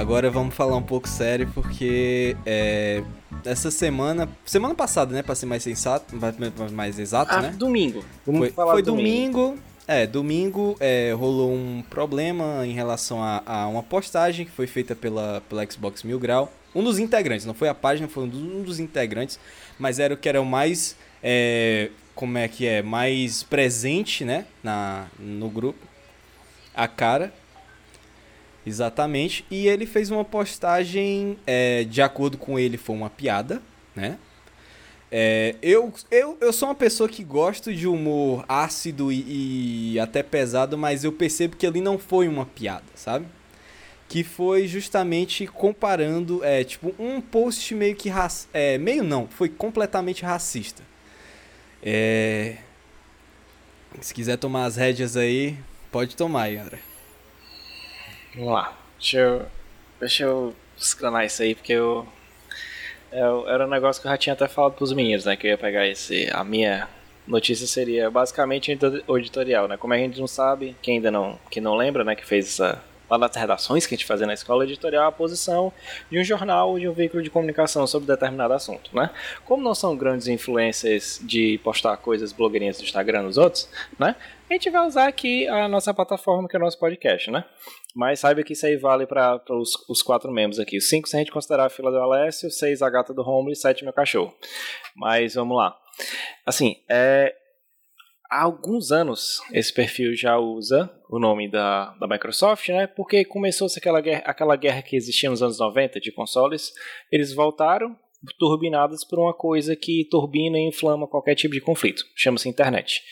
Agora vamos falar um pouco sério, porque é, essa semana, semana passada, né, pra ser mais sensato, mais- mais exato, Ah, né? domingo. Vamos Foi, falar foi domingo. domingo. É, domingo é, rolou um problema em relação a, a uma postagem que foi feita pela, pela Xbox Mil Grau. Um dos integrantes, não foi a página, foi um dos, um dos integrantes, mas era o que era o mais. é, como é que é? Mais presente, né? Na, no grupo. A cara. Exatamente. E ele fez uma postagem, é, de acordo com ele, foi uma piada, né? É, eu, eu, eu sou uma pessoa que gosto de humor ácido e, e até pesado, mas eu percebo que ali não foi uma piada, sabe? Que foi justamente comparando, é, tipo, um post meio que raci é, meio não, foi completamente racista. É, se quiser tomar as rédeas aí, pode tomar, Yara. Vamos lá. Deixa eu. Deixa eu escanar isso aí, porque eu. eu- Era um negócio que eu já tinha até falado pros meninos, né? Que eu ia pegar esse. A minha notícia seria basicamente editorial, né? Como a gente não sabe, quem ainda não. Que não lembra, né? Que fez essa. Lá nas redações que a gente fazia na escola, editorial é a posição de um jornal ou de um veículo de comunicação sobre determinado assunto, né? Como não são grandes influências de postar coisas blogueirinhas do Instagram nos outros, né? A gente vai usar aqui a nossa plataforma, que é o nosso podcast, né? Mas saiba que isso aí vale para os, os quatro membros aqui. Os cinco se a gente considerar a fila do Alessio, seis a gata do Romulo e sete meu cachorro. Mas vamos lá. Assim, é, há alguns anos esse perfil já usa o nome da, da Microsoft, né? Porque começou-se aquela guerra, aquela guerra que existia nos anos 90 de consoles. Eles voltaram turbinados por uma coisa que turbina e inflama qualquer tipo de conflito. Chama-se internet.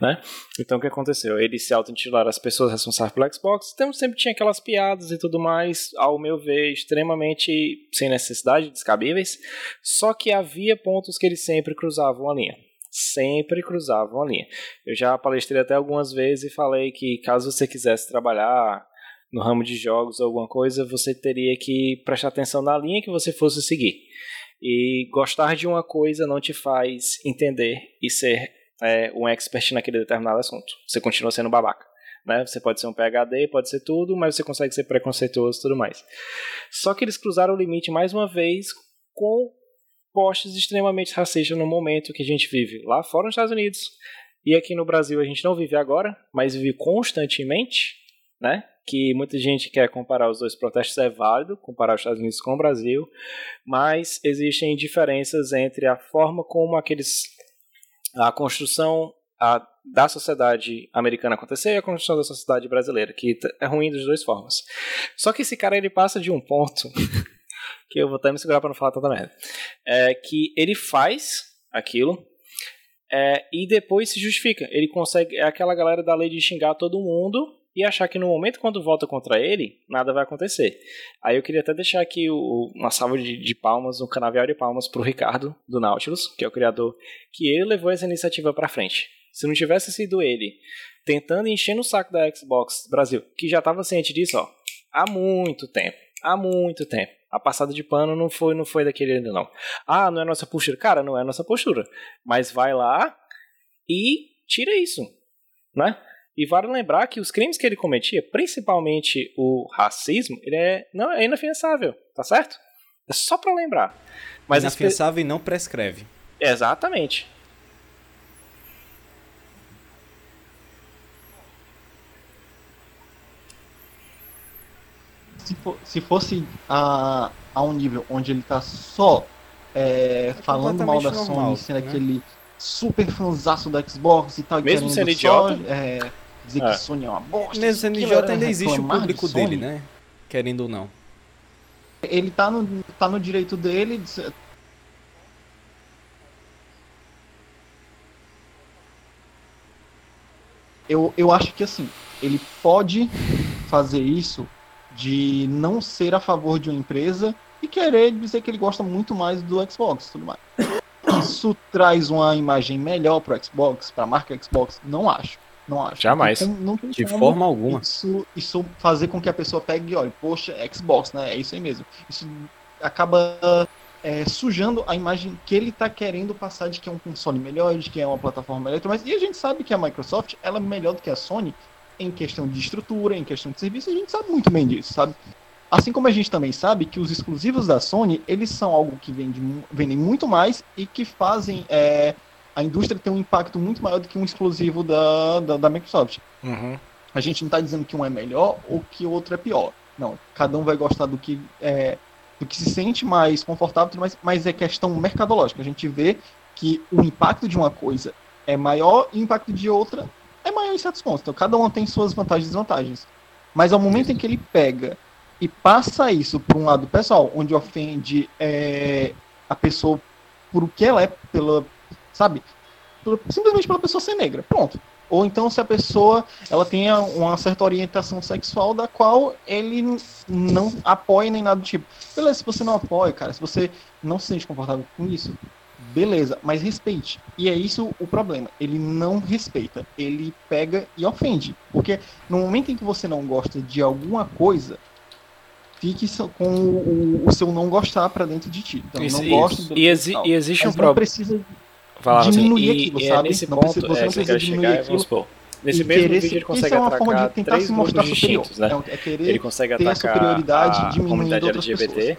Né? Então o que aconteceu? Eles se auto-intitularam as pessoas responsáveis pelo Xbox, então sempre tinha aquelas piadas e tudo mais, ao meu ver, extremamente sem necessidade, descabíveis, só que havia pontos que eles sempre cruzavam a linha. Sempre cruzavam a linha. Eu já palestrei até algumas vezes e falei que caso você quisesse trabalhar no ramo de jogos ou alguma coisa, você teria que prestar atenção na linha que você fosse seguir. E gostar de uma coisa não te faz entender e ser é, um expert naquele determinado assunto. Você continua sendo babaca. Né? Você pode ser um PHD, pode ser tudo, mas você consegue ser preconceituoso e tudo mais. Só que eles cruzaram o limite mais uma vez com posts extremamente racistas no momento que a gente vive lá fora nos Estados Unidos. E aqui no Brasil a gente não vive agora, mas vive constantemente, né? Que muita gente quer comparar os dois protestos, é válido comparar os Estados Unidos com o Brasil, mas existem diferenças entre a forma como aqueles a construção a, da sociedade americana acontecer e a construção da sociedade brasileira, que é ruim das duas formas. Só que esse cara ele passa de um ponto que eu vou até me segurar para não falar tanta merda, é que ele faz aquilo é, e depois se justifica. Ele consegue é aquela galera da lei de xingar todo mundo e achar que no momento quando volta contra ele, nada vai acontecer. Aí eu queria até deixar aqui o, uma salva de, de palmas, um canavial de palmas pro Ricardo, do Nautilus, que é o criador, que ele levou essa iniciativa para frente. Se não tivesse sido ele tentando encher no saco da Xbox Brasil, que já estava ciente disso, ó, há muito tempo, há muito tempo. A passada de pano não foi, não foi daquele ainda não. Ah, não é nossa postura. Cara, não é nossa postura. Mas vai lá e tira isso, né? E vale lembrar que os crimes que ele cometia, principalmente o racismo, ele é, não, é inafiançável, tá certo? É só para lembrar. Mas inafiançável e não prescreve. Exatamente. Se, for, se fosse a, a um nível onde ele tá só é, é falando mal da normal, Sony, sendo né? aquele super fanzaço da Xbox e tal, Mesmo sendo idiota? Só, é, dizer é. que Sony é uma bosta. Sendo idiota, ainda existe o público de dele, né? Querendo ou não. Ele tá no, tá no direito dele de... Eu, eu acho que assim, ele pode fazer isso de não ser a favor de uma empresa e querer dizer que ele gosta muito mais do Xbox tudo mais. Isso traz uma imagem melhor para o Xbox, para a marca Xbox? Não acho. Não acho. Jamais. Não, não de forma alguma. Isso, isso fazer com que a pessoa pegue e olhe, poxa, Xbox, né? É isso aí mesmo. Isso acaba é, sujando a imagem que ele está querendo passar de que é um console melhor, de que é uma plataforma melhor. Mas, e a gente sabe que a Microsoft ela é melhor do que a Sony em questão de estrutura, em questão de serviço, a gente sabe muito bem disso, sabe? Assim como a gente também sabe que os exclusivos da Sony, eles são algo que vende, vendem muito mais e que fazem é, a indústria tem um impacto muito maior do que um exclusivo da, da, da Microsoft. Uhum. A gente não está dizendo que um é melhor ou que o outro é pior. Não, cada um vai gostar do que é, do que se sente mais confortável, mas, mas é questão mercadológica. A gente vê que o impacto de uma coisa é maior e o impacto de outra é maior em certos pontos. Então, cada um tem suas vantagens e desvantagens. Mas ao momento em que ele pega e passa isso para um lado pessoal, onde ofende é, a pessoa por o que ela é, pela, sabe? Simplesmente pela pessoa ser negra, pronto. Ou então se a pessoa ela tenha uma certa orientação sexual da qual ele não apoia nem nada do tipo. Beleza, se você não apoia, cara, se você não se sente confortável com isso, beleza, mas respeite. E é isso o problema. Ele não respeita. Ele pega e ofende. Porque no momento em que você não gosta de alguma coisa, fique com o, o seu não gostar para dentro de ti. Então, isso, não gosto e, exi e existe um problema falar assim, diminuir assim, aquilo, e, sabe? É nesse não ponto, você é, não precisa diminuir chegar, aquilo. Nesse mesmo vídeo ele consegue é atacar três grupos distintos, né? É, é ele consegue atacar a comunidade LGBT, pessoas.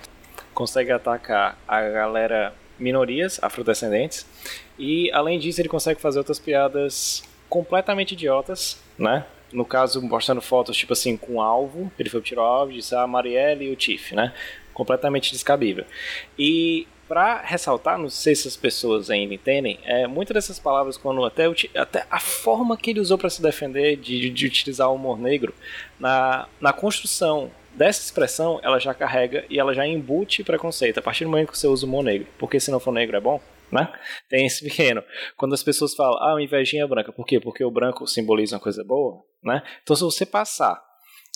consegue atacar a galera minorias afrodescendentes e além disso ele consegue fazer outras piadas completamente idiotas, né? No caso, mostrando fotos, tipo assim, com alvo. Ele foi pro tiro alvo, disse a Marielle e o Tiff, né? Completamente descabível. E para ressaltar, não sei se as pessoas ainda entendem, é, muitas dessas palavras, quando até, até a forma que ele usou para se defender de, de, utilizar o humor negro, na, na construção dessa expressão, ela já carrega e ela já embute preconceito a partir do momento que você usa o humor negro. Porque se não for negro é bom, né? Tem esse pequeno. Quando as pessoas falam, ah, invejinha branca, por quê? Porque o branco simboliza uma coisa boa, né? Então se você passar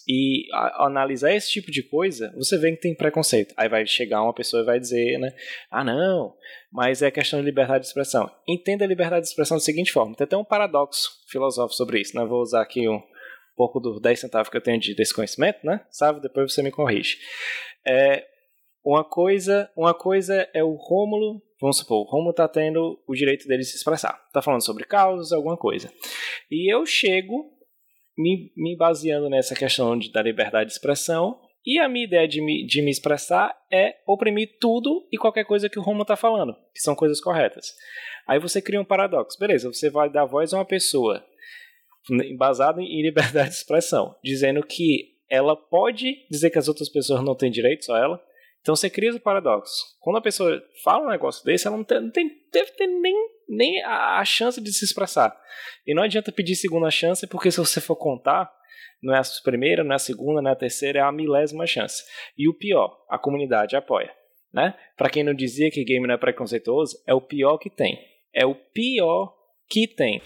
e a, analisar esse tipo de coisa, você vê que tem preconceito. Aí vai chegar uma pessoa e vai dizer, né? Ah, não, mas é questão de liberdade de expressão. Entenda a liberdade de expressão da seguinte forma: tem até um paradoxo filosófico sobre isso, né? Vou usar aqui um pouco dos 10 centavos que eu tenho de desconhecimento, né? Sabe? Depois você me corrige. É, uma coisa, uma coisa é o Rômulo, vamos supor, o Rômulo está tendo o direito dele de se expressar. Está falando sobre causas, alguma coisa. E eu chego me, me baseando nessa questão de, da liberdade de expressão E a minha ideia de me, de me expressar é oprimir tudo e qualquer coisa que o Romulo está falando, que são coisas corretas. Aí você cria um paradoxo. Beleza, você vai dar voz a uma pessoa embasada em liberdade de expressão, dizendo que ela pode dizer que as outras pessoas não têm direito, só ela. Então você cria o paradoxo. Quando a pessoa fala um negócio desse, ela não, tem, não tem, deve ter nem, nem a, a chance de se expressar. E não adianta pedir segunda chance, porque se você for contar, não é a primeira, não é a segunda, não é a terceira, é a milésima chance. E o pior, a comunidade apoia. Né? Para quem não dizia que game não é preconceituoso, é o pior que tem. É o pior que tem.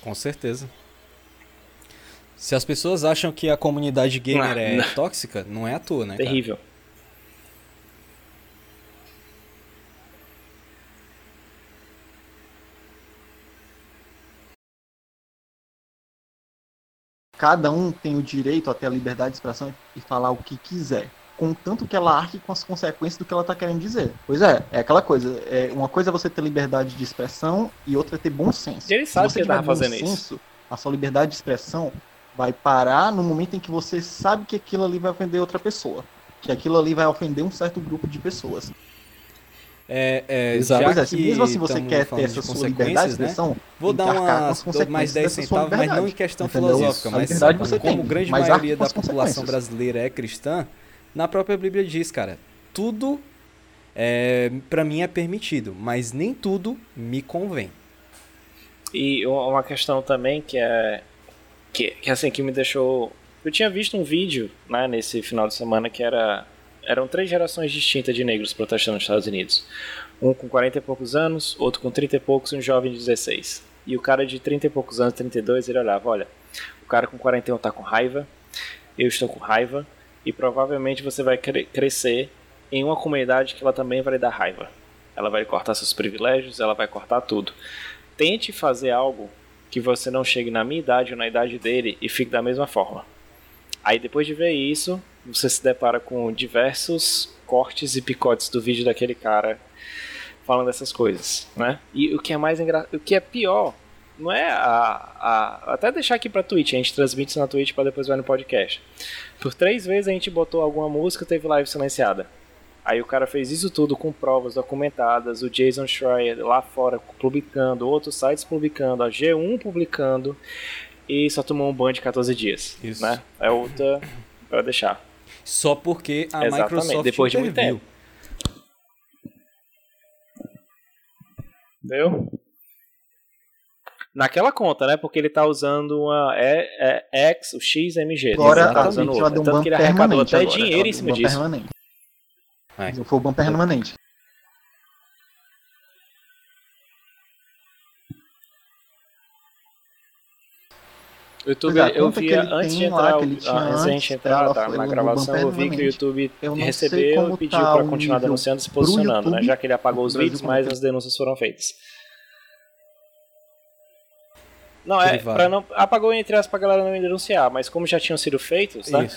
Com certeza. Se as pessoas acham que a comunidade gamer não, é não. tóxica, não é à toa, né? Terrível. Cara? Cada um tem o direito a ter a liberdade de expressão e falar o que quiser. Contanto que ela arque com as consequências do que ela está querendo dizer. Pois é, é aquela coisa. É, uma coisa é você ter liberdade de expressão e outra é ter bom senso. E ele sabe Se você que ele fazendo senso, isso. A sua liberdade de expressão vai parar no momento em que você sabe que aquilo ali vai ofender outra pessoa. Que aquilo ali vai ofender um certo grupo de pessoas. É, é, Exato. Pois é, se mesmo assim você quer ter essa sua liberdade de expressão, né? vou dar uma, mais 10 centavos, mas não em questão Entendeu? filosófica, mas como tem, grande maioria da população brasileira é cristã, na própria Bíblia diz, cara, tudo é, para mim é permitido, mas nem tudo me convém. E uma questão também que é que, que assim que me deixou, eu tinha visto um vídeo, né, nesse final de semana que era eram três gerações distintas de negros protestando nos Estados Unidos. Um com 40 e poucos anos, outro com 30 e poucos e um jovem de 16. E o cara de 30 e poucos anos, 32, ele olhava, olha, o cara com 41 tá com raiva, eu estou com raiva, e provavelmente você vai cre crescer em uma comunidade que ela também vai lhe dar raiva. Ela vai cortar seus privilégios, ela vai cortar tudo. Tente fazer algo que você não chegue na minha idade ou na idade dele e fique da mesma forma. Aí depois de ver isso, você se depara com diversos cortes e picotes do vídeo daquele cara falando dessas coisas, né? E o que é mais engraçado, o que é pior, não é a, a até deixar aqui para Twitch, a gente transmite isso na Twitch para depois vai no podcast. Por três vezes a gente botou alguma música, teve live silenciada. Aí o cara fez isso tudo com provas documentadas, o Jason Schreier lá fora publicando, outros sites publicando, a G1 publicando, e só tomou um ban de 14 dias. Isso. Né? É outra para deixar. Só porque a Exatamente, Microsoft depois de muito tempo. Entendeu? Naquela conta, né? Porque ele tá usando uma é, é X, o XMG. Agora tá usando outra. Tanto um que ele arrecadou até agora, dinheiro em cima disso. Permanente. É. Foi o ban permanente. YouTube, é, eu vi antes de entrar, lá, antes, antes de gente entrar tá, na gravação, eu vi que o YouTube recebeu e pediu tá para continuar denunciando e se posicionando, né? Já que ele apagou os vídeos, mas as denúncias foram feitas. Não, é, para não apagou entre aspas pra galera não me denunciar, mas como já tinham sido feitos, né?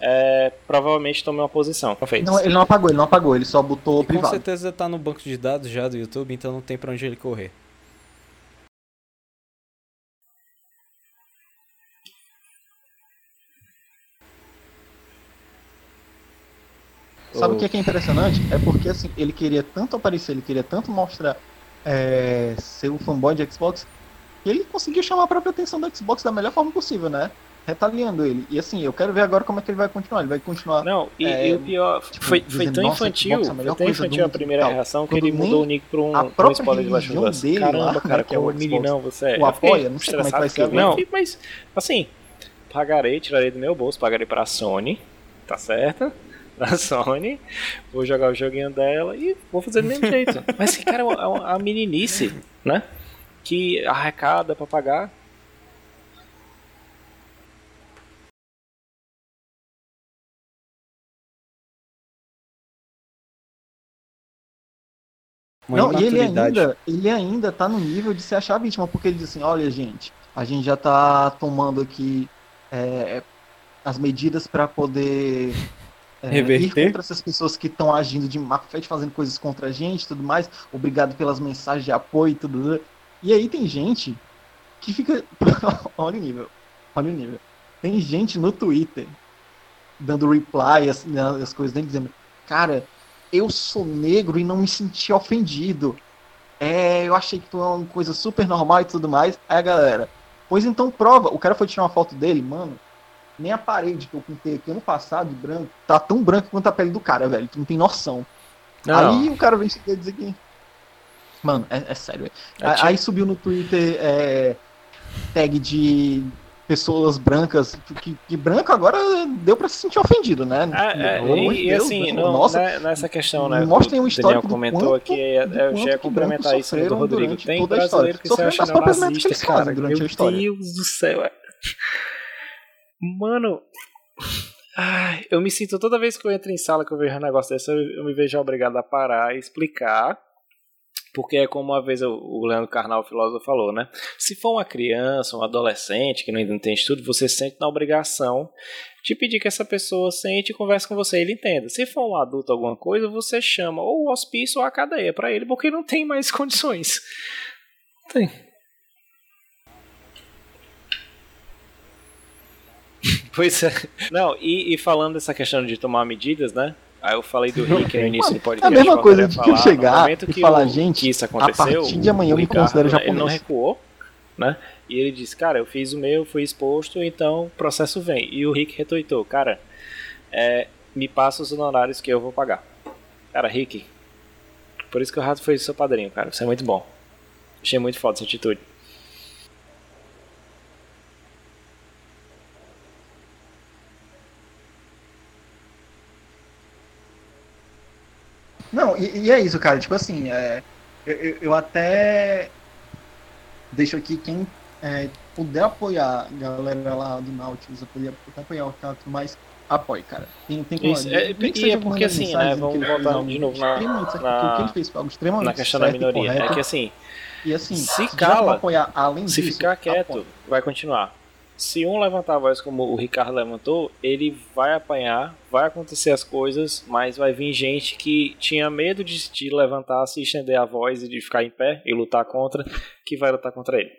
É, provavelmente tomei uma posição. Não, ele não apagou, ele não apagou, ele só botou e privado. Com certeza tá no banco de dados já do YouTube, então não tem para onde ele correr. Sabe o que é, que é impressionante? É porque assim, ele queria tanto aparecer, ele queria tanto mostrar é, ser o fanboy de Xbox, que ele conseguiu chamar a própria atenção da Xbox da melhor forma possível, né? Retaliando ele. E assim, eu quero ver agora como é que ele vai continuar. Ele vai continuar. Não, e, é, e o pior, tipo, foi, foi dizendo, tão infantil, Xbox, foi tão infantil a primeira reação que ele mudou o nick pra um, um spoiler de of Us. Caramba, lá, cara, que é o meninão você é. O apoia, não sei como é que vai ser. Não, mas, assim, pagarei, tirarei do meu bolso, pagarei pra Sony, tá certo? da Sony, vou jogar o joguinho dela e vou fazer do mesmo jeito. Mas, cara, é a meninice, né? Que arrecada pra pagar. Não, e ele ainda, ele ainda tá no nível de se achar vítima, porque ele diz assim, olha gente, a gente já tá tomando aqui é, as medidas para poder é, ir contra essas pessoas que estão agindo de má fé, fazendo coisas contra a gente tudo mais. Obrigado pelas mensagens de apoio e tudo. E aí tem gente que fica. olha o nível. Olha o nível. Tem gente no Twitter dando reply, as, né, as coisas dele, dizendo, cara, eu sou negro e não me senti ofendido. É, eu achei que foi uma coisa super normal e tudo mais. Aí a galera, pois então prova. O cara foi tirar uma foto dele, mano. Nem a parede que eu pintei aqui ano passado de branco tá tão branca quanto a pele do cara, velho. Tu não tem noção. Não. Aí o cara vem chegar e dizer que. Mano, é, é sério. velho. É Aí- tipo- Aí subiu no Twitter é, tag de pessoas brancas. Que, que branco agora deu pra se sentir ofendido, né? É, é, e, Deus, assim, não, Nossa, né, nessa questão, né? mostrem um histórico Daniel comentou aqui, é, é, eu já ia complementar isso do Rodrigo. Tem brasileiro que se Sofreram acha nazista, cara. durante Meu a história. Deus do céu. Mano. Ai, eu me sinto toda vez que eu entro em sala que eu vejo um negócio desse, eu, me vejo obrigado a parar e explicar. Porque é como uma vez o, Leandro Carnal, o filósofo, falou, né? Se for uma criança, um adolescente que não entende tudo, você se sente na obrigação de pedir que essa pessoa sente e converse com você e ele entenda. Se for um adulto alguma coisa, você chama ou o hospício ou a cadeia pra ele, porque não tem mais condições. Tem. Pois é. Não, e, e falando dessa questão de tomar medidas, né? Aí eu falei do Rick no início do É podcast. a mesma coisa de que eu chegar e que falar, o- gente, isso a aconteceu, partir de amanhã eu o me considero Ele não japonês. recuou, né? E ele disse, cara, eu fiz o meu, fui exposto, então o processo vem. E o Rick retuitou, cara, é, me passa os honorários que eu vou pagar. Cara, Rick, por isso que o Rato foi seu padrinho, cara. Você é muito bom. Achei muito foda essa atitude. Não, e, e é isso, cara. Tipo assim, é, eu, eu- até deixo aqui quem é, puder apoiar a galera lá do Nautilus, puder apoiar o teatro, mas apoie, cara. Tem, tem como- Isso, é, nem que seja é porque assim, né, vamos voltar de novo na- certo, na- porque o que ele fez algo extremamente Na questão da certo e minoria. É correto. que assim, E assim, se como cala, apoiar além Se disso, ficar quieto, apoie. vai continuar. Se um levantar a voz como o Ricardo levantou, ele vai apanhar, vai acontecer as coisas, mas vai vir gente que tinha medo de, de levantar, se estender a voz e de ficar em pé e lutar contra, que vai lutar contra ele.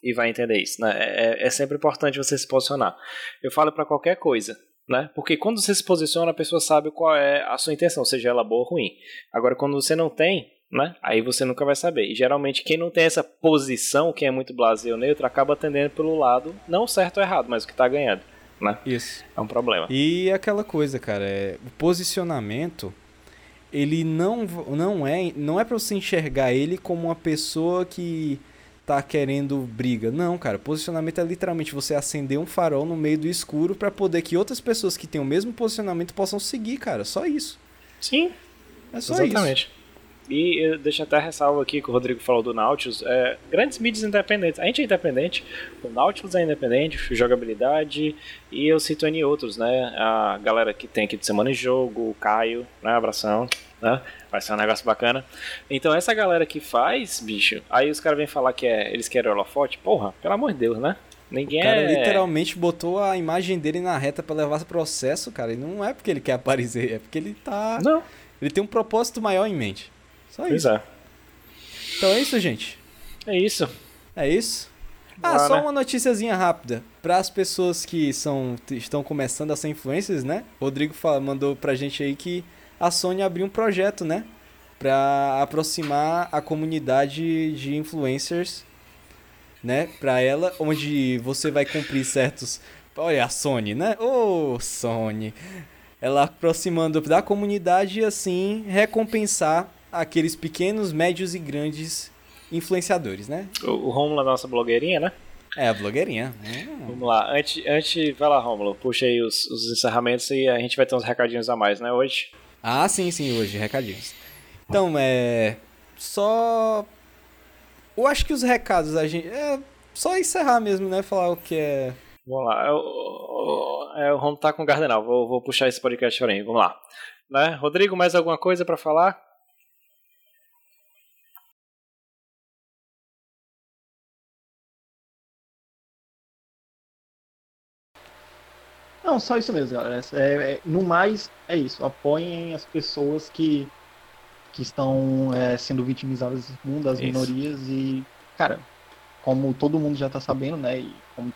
E vai entender isso, né? É, é sempre importante você se posicionar. Eu falo pra qualquer coisa, né? Porque quando você se posiciona, a pessoa sabe qual é a sua intenção, seja ela boa ou ruim. Agora, quando você não tem, né? Aí você nunca vai saber. E geralmente quem não tem essa posição, quem é muito blasé ou neutro, acaba atendendo pelo lado, não certo ou errado, mas o que tá ganhando, né? Isso. É um problema. E aquela coisa, cara, é, o posicionamento, ele não, não é não é para você enxergar ele como uma pessoa que tá querendo briga. Não, cara, posicionamento é literalmente você acender um farol no meio do escuro para poder que outras pessoas que têm o mesmo posicionamento possam seguir, cara. Só isso. Sim, É só isso. E eu deixo até ressalvo aqui que o Rodrigo falou do Nautilus. É, grandes mídias independentes. A gente é independente, o Nautilus é independente, jogabilidade, e eu cito N outros, né? A galera que tem aqui de Semana em Jogo, o Caio, né? Abração, né? Vai ser um negócio bacana. Então essa galera que faz, bicho, aí os caras vêm falar que é, eles querem holofote, porra, pelo amor de Deus, né? Ninguém O cara é... literalmente botou a imagem dele na reta para levar processo, cara. E não é porque ele quer aparecer, é porque ele tá. Não, Ele tem um propósito maior em mente. Só pois isso. é. Então é isso, gente. É isso. É isso? Ah, Bora, só né? uma noticiazinha rápida. Para as pessoas que são, estão começando a ser influencers, né? Rodrigo fala, mandou pra gente aí que a Sony abriu um projeto, né? Pra aproximar a comunidade de influencers, né? Pra ela, onde você vai cumprir certos. Olha a Sony, né? Ô, Sony. Ela aproximando da comunidade e assim recompensar aqueles pequenos, médios e grandes influenciadores, né? O, o Romulo é a nossa blogueirinha, né? É, a blogueirinha. Hum. Vamos lá. Antes, antes vai lá, Romulo. Puxa aí os, os encerramentos e a gente vai ter uns recadinhos a mais, né, hoje? Ah, sim, sim, hoje, recadinhos. Então, é. Só. Eu acho que os recados a gente. É só encerrar mesmo, né? Falar o que é. Vamos lá. É, o- o, é, o Romulo tá com o Gardenal. Vou, vou puxar esse podcast pra mim. Vamos lá. Né? Rodrigo, mais alguma coisa pra falar? Não, só isso mesmo, galera. É, é- no mais, é isso. Apoiem as pessoas que, que estão é, sendo vitimizadas no mundo, as Isso. minorias e, cara, como todo mundo já tá sabendo, né? E como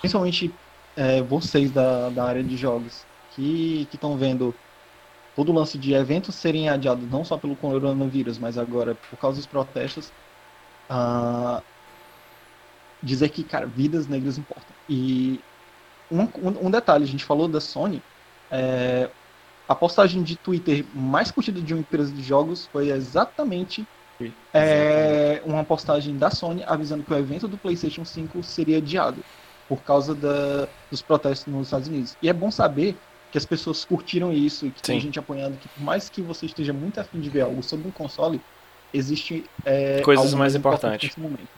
principalmente é, vocês da, da área de jogos, que estão vendo todo o lance de eventos serem adiados não só pelo coronavírus, mas agora por causa dos protestos, uh, dizer que, cara, vidas negras importam. E um, um, um detalhe, a gente falou da Sony, é, a postagem de Twitter mais curtida de uma empresa de jogos foi exatamente é, uma postagem da Sony avisando que o evento do PlayStation 5 seria adiado por causa da, dos protestos nos Estados Unidos. E é bom saber que as pessoas curtiram isso e que Sim. tem gente apoiando que por mais que você esteja muito afim de ver algo sobre um console, existe é, coisas mais importantes. Nesse momento.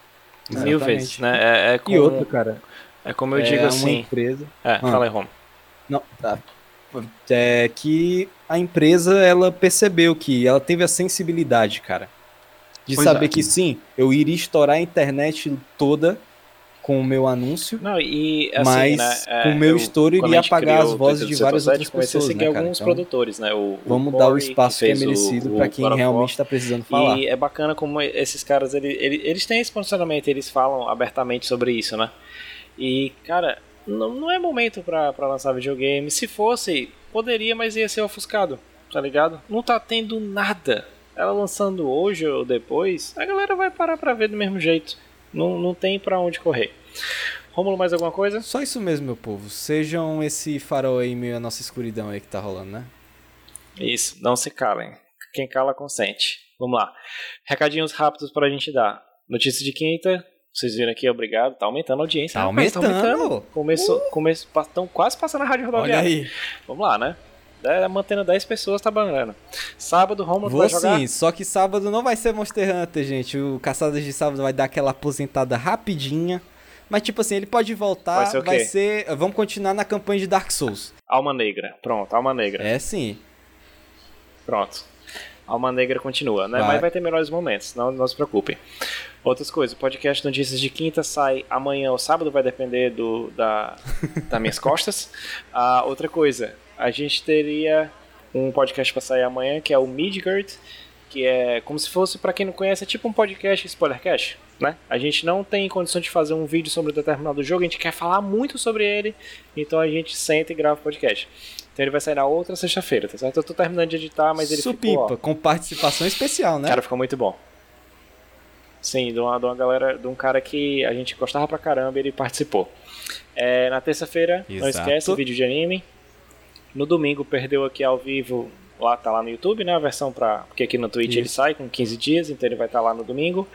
Mil vezes, né? É, é como, e outro, cara. É como eu é digo assim. Empresa... É, ah. fala aí, Rom. Não, tá é que a empresa ela percebeu que ela teve a sensibilidade, cara, de pois saber é. que sim, eu iria estourar a internet toda com o meu anúncio. Não, e assim, mas né, é, com o meu estouro iria apagar as vozes de várias outras pessoas, a né, cara? alguns então, produtores, né? O, vamos o dar o espaço que, que é merecido para quem realmente está precisando falar. E é bacana como esses caras, eles, eles têm esse posicionamento, eles falam abertamente sobre isso, né? E, cara, não, não é momento pra, pra lançar videogame. Se fosse, poderia, mas ia ser ofuscado, tá ligado? Não tá tendo nada. Ela lançando hoje ou depois, a galera vai parar pra ver do mesmo jeito. Não, não tem pra onde correr. Rômulo, mais alguma coisa? Só isso mesmo, meu povo. Sejam esse farol aí meio a nossa escuridão aí que tá rolando, né? Isso, não se calem. Quem cala consente. Vamos lá. Recadinhos rápidos pra gente dar. Notícia de quinta, vocês viram aqui, obrigado. Tá aumentando a audiência. Tá, rapaz, aumentando. tá aumentando. Começou, uh. começou, estão quase passando a rádio rodoviária. Olha aí. Vamos lá, né? É, mantendo 10 pessoas tá trabalhando. Sábado, Romulo Vou vai jogar? sim, só que sábado não vai ser Monster Hunter, gente. O Caçadas de Sábado vai dar aquela aposentada rapidinha. Mas, tipo assim, ele pode voltar, vai ser, vai ser, Vamos continuar na campanha de Dark Souls. Alma Negra, pronto, Alma Negra. É sim. Pronto. Alma Negra continua, né? Vai. Mas vai ter melhores momentos, não, não se preocupem. Outras coisas, o podcast Notícias de Quinta sai amanhã ou sábado, vai depender do, da, das minhas costas. Ah, outra coisa, a gente teria um podcast para sair amanhã que é o Midgard, que é como se fosse, para quem não conhece, é tipo um podcast spoilercast, né? A gente não tem condição de fazer um vídeo sobre um determinado jogo, a gente quer falar muito sobre ele, então a gente senta e grava o podcast. Então ele vai sair na outra sexta-feira, tá certo? Eu tô terminando de editar, mas ele ficou, ó, com participação especial, né? Cara, ficou muito bom. Sim, de uma, de uma galera, de um cara que a gente gostava pra caramba e ele participou. É, na terça-feira, não esquece, vídeo de anime. No domingo, perdeu aqui ao vivo, lá tá lá no YouTube, né? A versão pra. Porque aqui no Twitch Isso. ele sai com 15 dias, então ele vai estar tá lá no domingo.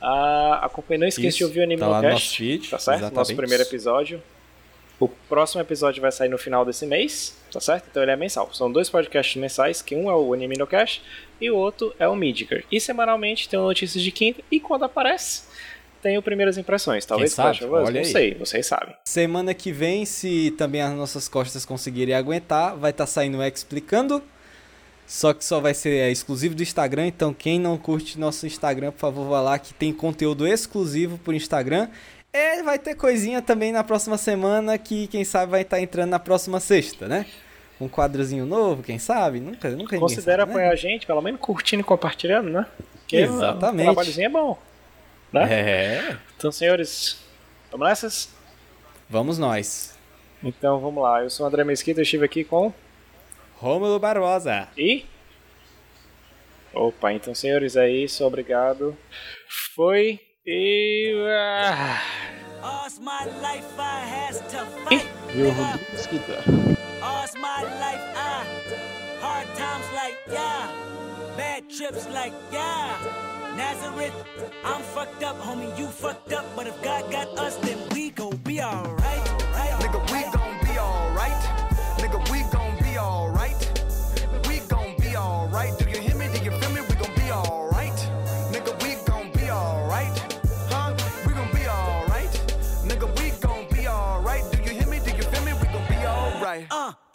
Ah, acompanhe, não esqueça Isso. de ouvir o Anime tá no Cast, tá certo? Exatamente. Nosso primeiro episódio. O próximo episódio vai sair no final desse mês, tá certo? Então ele é mensal. São dois podcasts mensais, que um é o Anime no Cash e o outro é o Midgar. E semanalmente tem notícias de quinta e quando aparece tem o Primeiras Impressões. Talvez Quem sabe? Olha não aí. sei, vocês sabem. Semana que vem, se também as nossas costas conseguirem aguentar, vai estar tá saindo o Explicando. Só que só vai ser é, exclusivo do Instagram, então quem não curte nosso Instagram, por favor, vá lá que tem conteúdo exclusivo por Instagram. E vai ter coisinha também na próxima semana que quem sabe vai estar tá entrando na próxima sexta, né? Um quadrozinho novo, quem sabe? Nunca, nunca Considera sabe, apoiar né? a gente, pelo menos curtindo e compartilhando, né? Porque Exatamente. O trabalhozinho é bom. Né? É. Então, senhores, vamos nessas? Vamos nós. Então vamos lá. Eu sou o André Mesquita, eu estive aqui com. Rômulo Barbosa. E. Opa, então, senhores, é isso. Obrigado. Foi. E. Ah. E o Rodrigo Mesquita. Bad trips like, yeah. Nazareth, I'm fucked up, homie, you fucked up. But if God got us, then we gon' be alright. Nigga, we gon' be alright.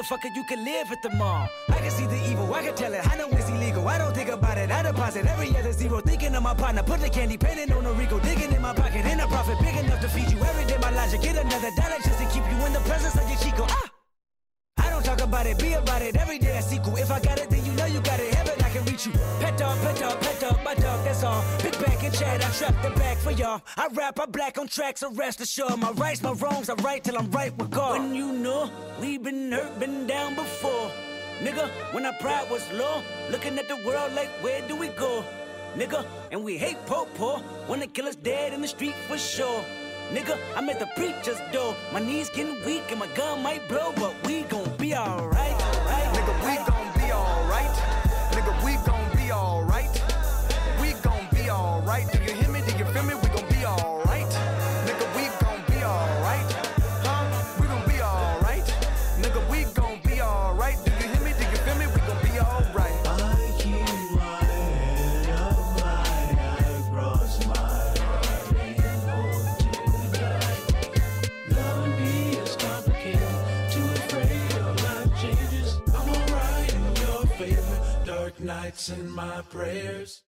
Motherfucker, you can live at the mall. I can see the evil, I can tell it. I know it's illegal. I don't think about it. I deposit every other zero. Thinking of my partner, put the candy painting on a Rico. Digging in my pocket, in a profit big enough to feed you every day. My logic, get another dollar just to keep you in the presence of your Chico. Ah! I don't talk about it, be about it. Every day I sequel. If I got it, then you know you got it. Heaven, I can reach you. Pet dog, pet trap the back for y'all. I rap, I black on tracks, so rest assured. My rights, my wrongs, I right till I'm right with God. When you know we been hurt, been down before. Nigga, when our pride was low, looking at the world like, where do we go? Nigga, and we hate po po they kill us dead in the street for sure. Nigga, I'm at the preacher's door. My knees getting weak and my gun might blow, but we gon' be alright. nights in my prayers.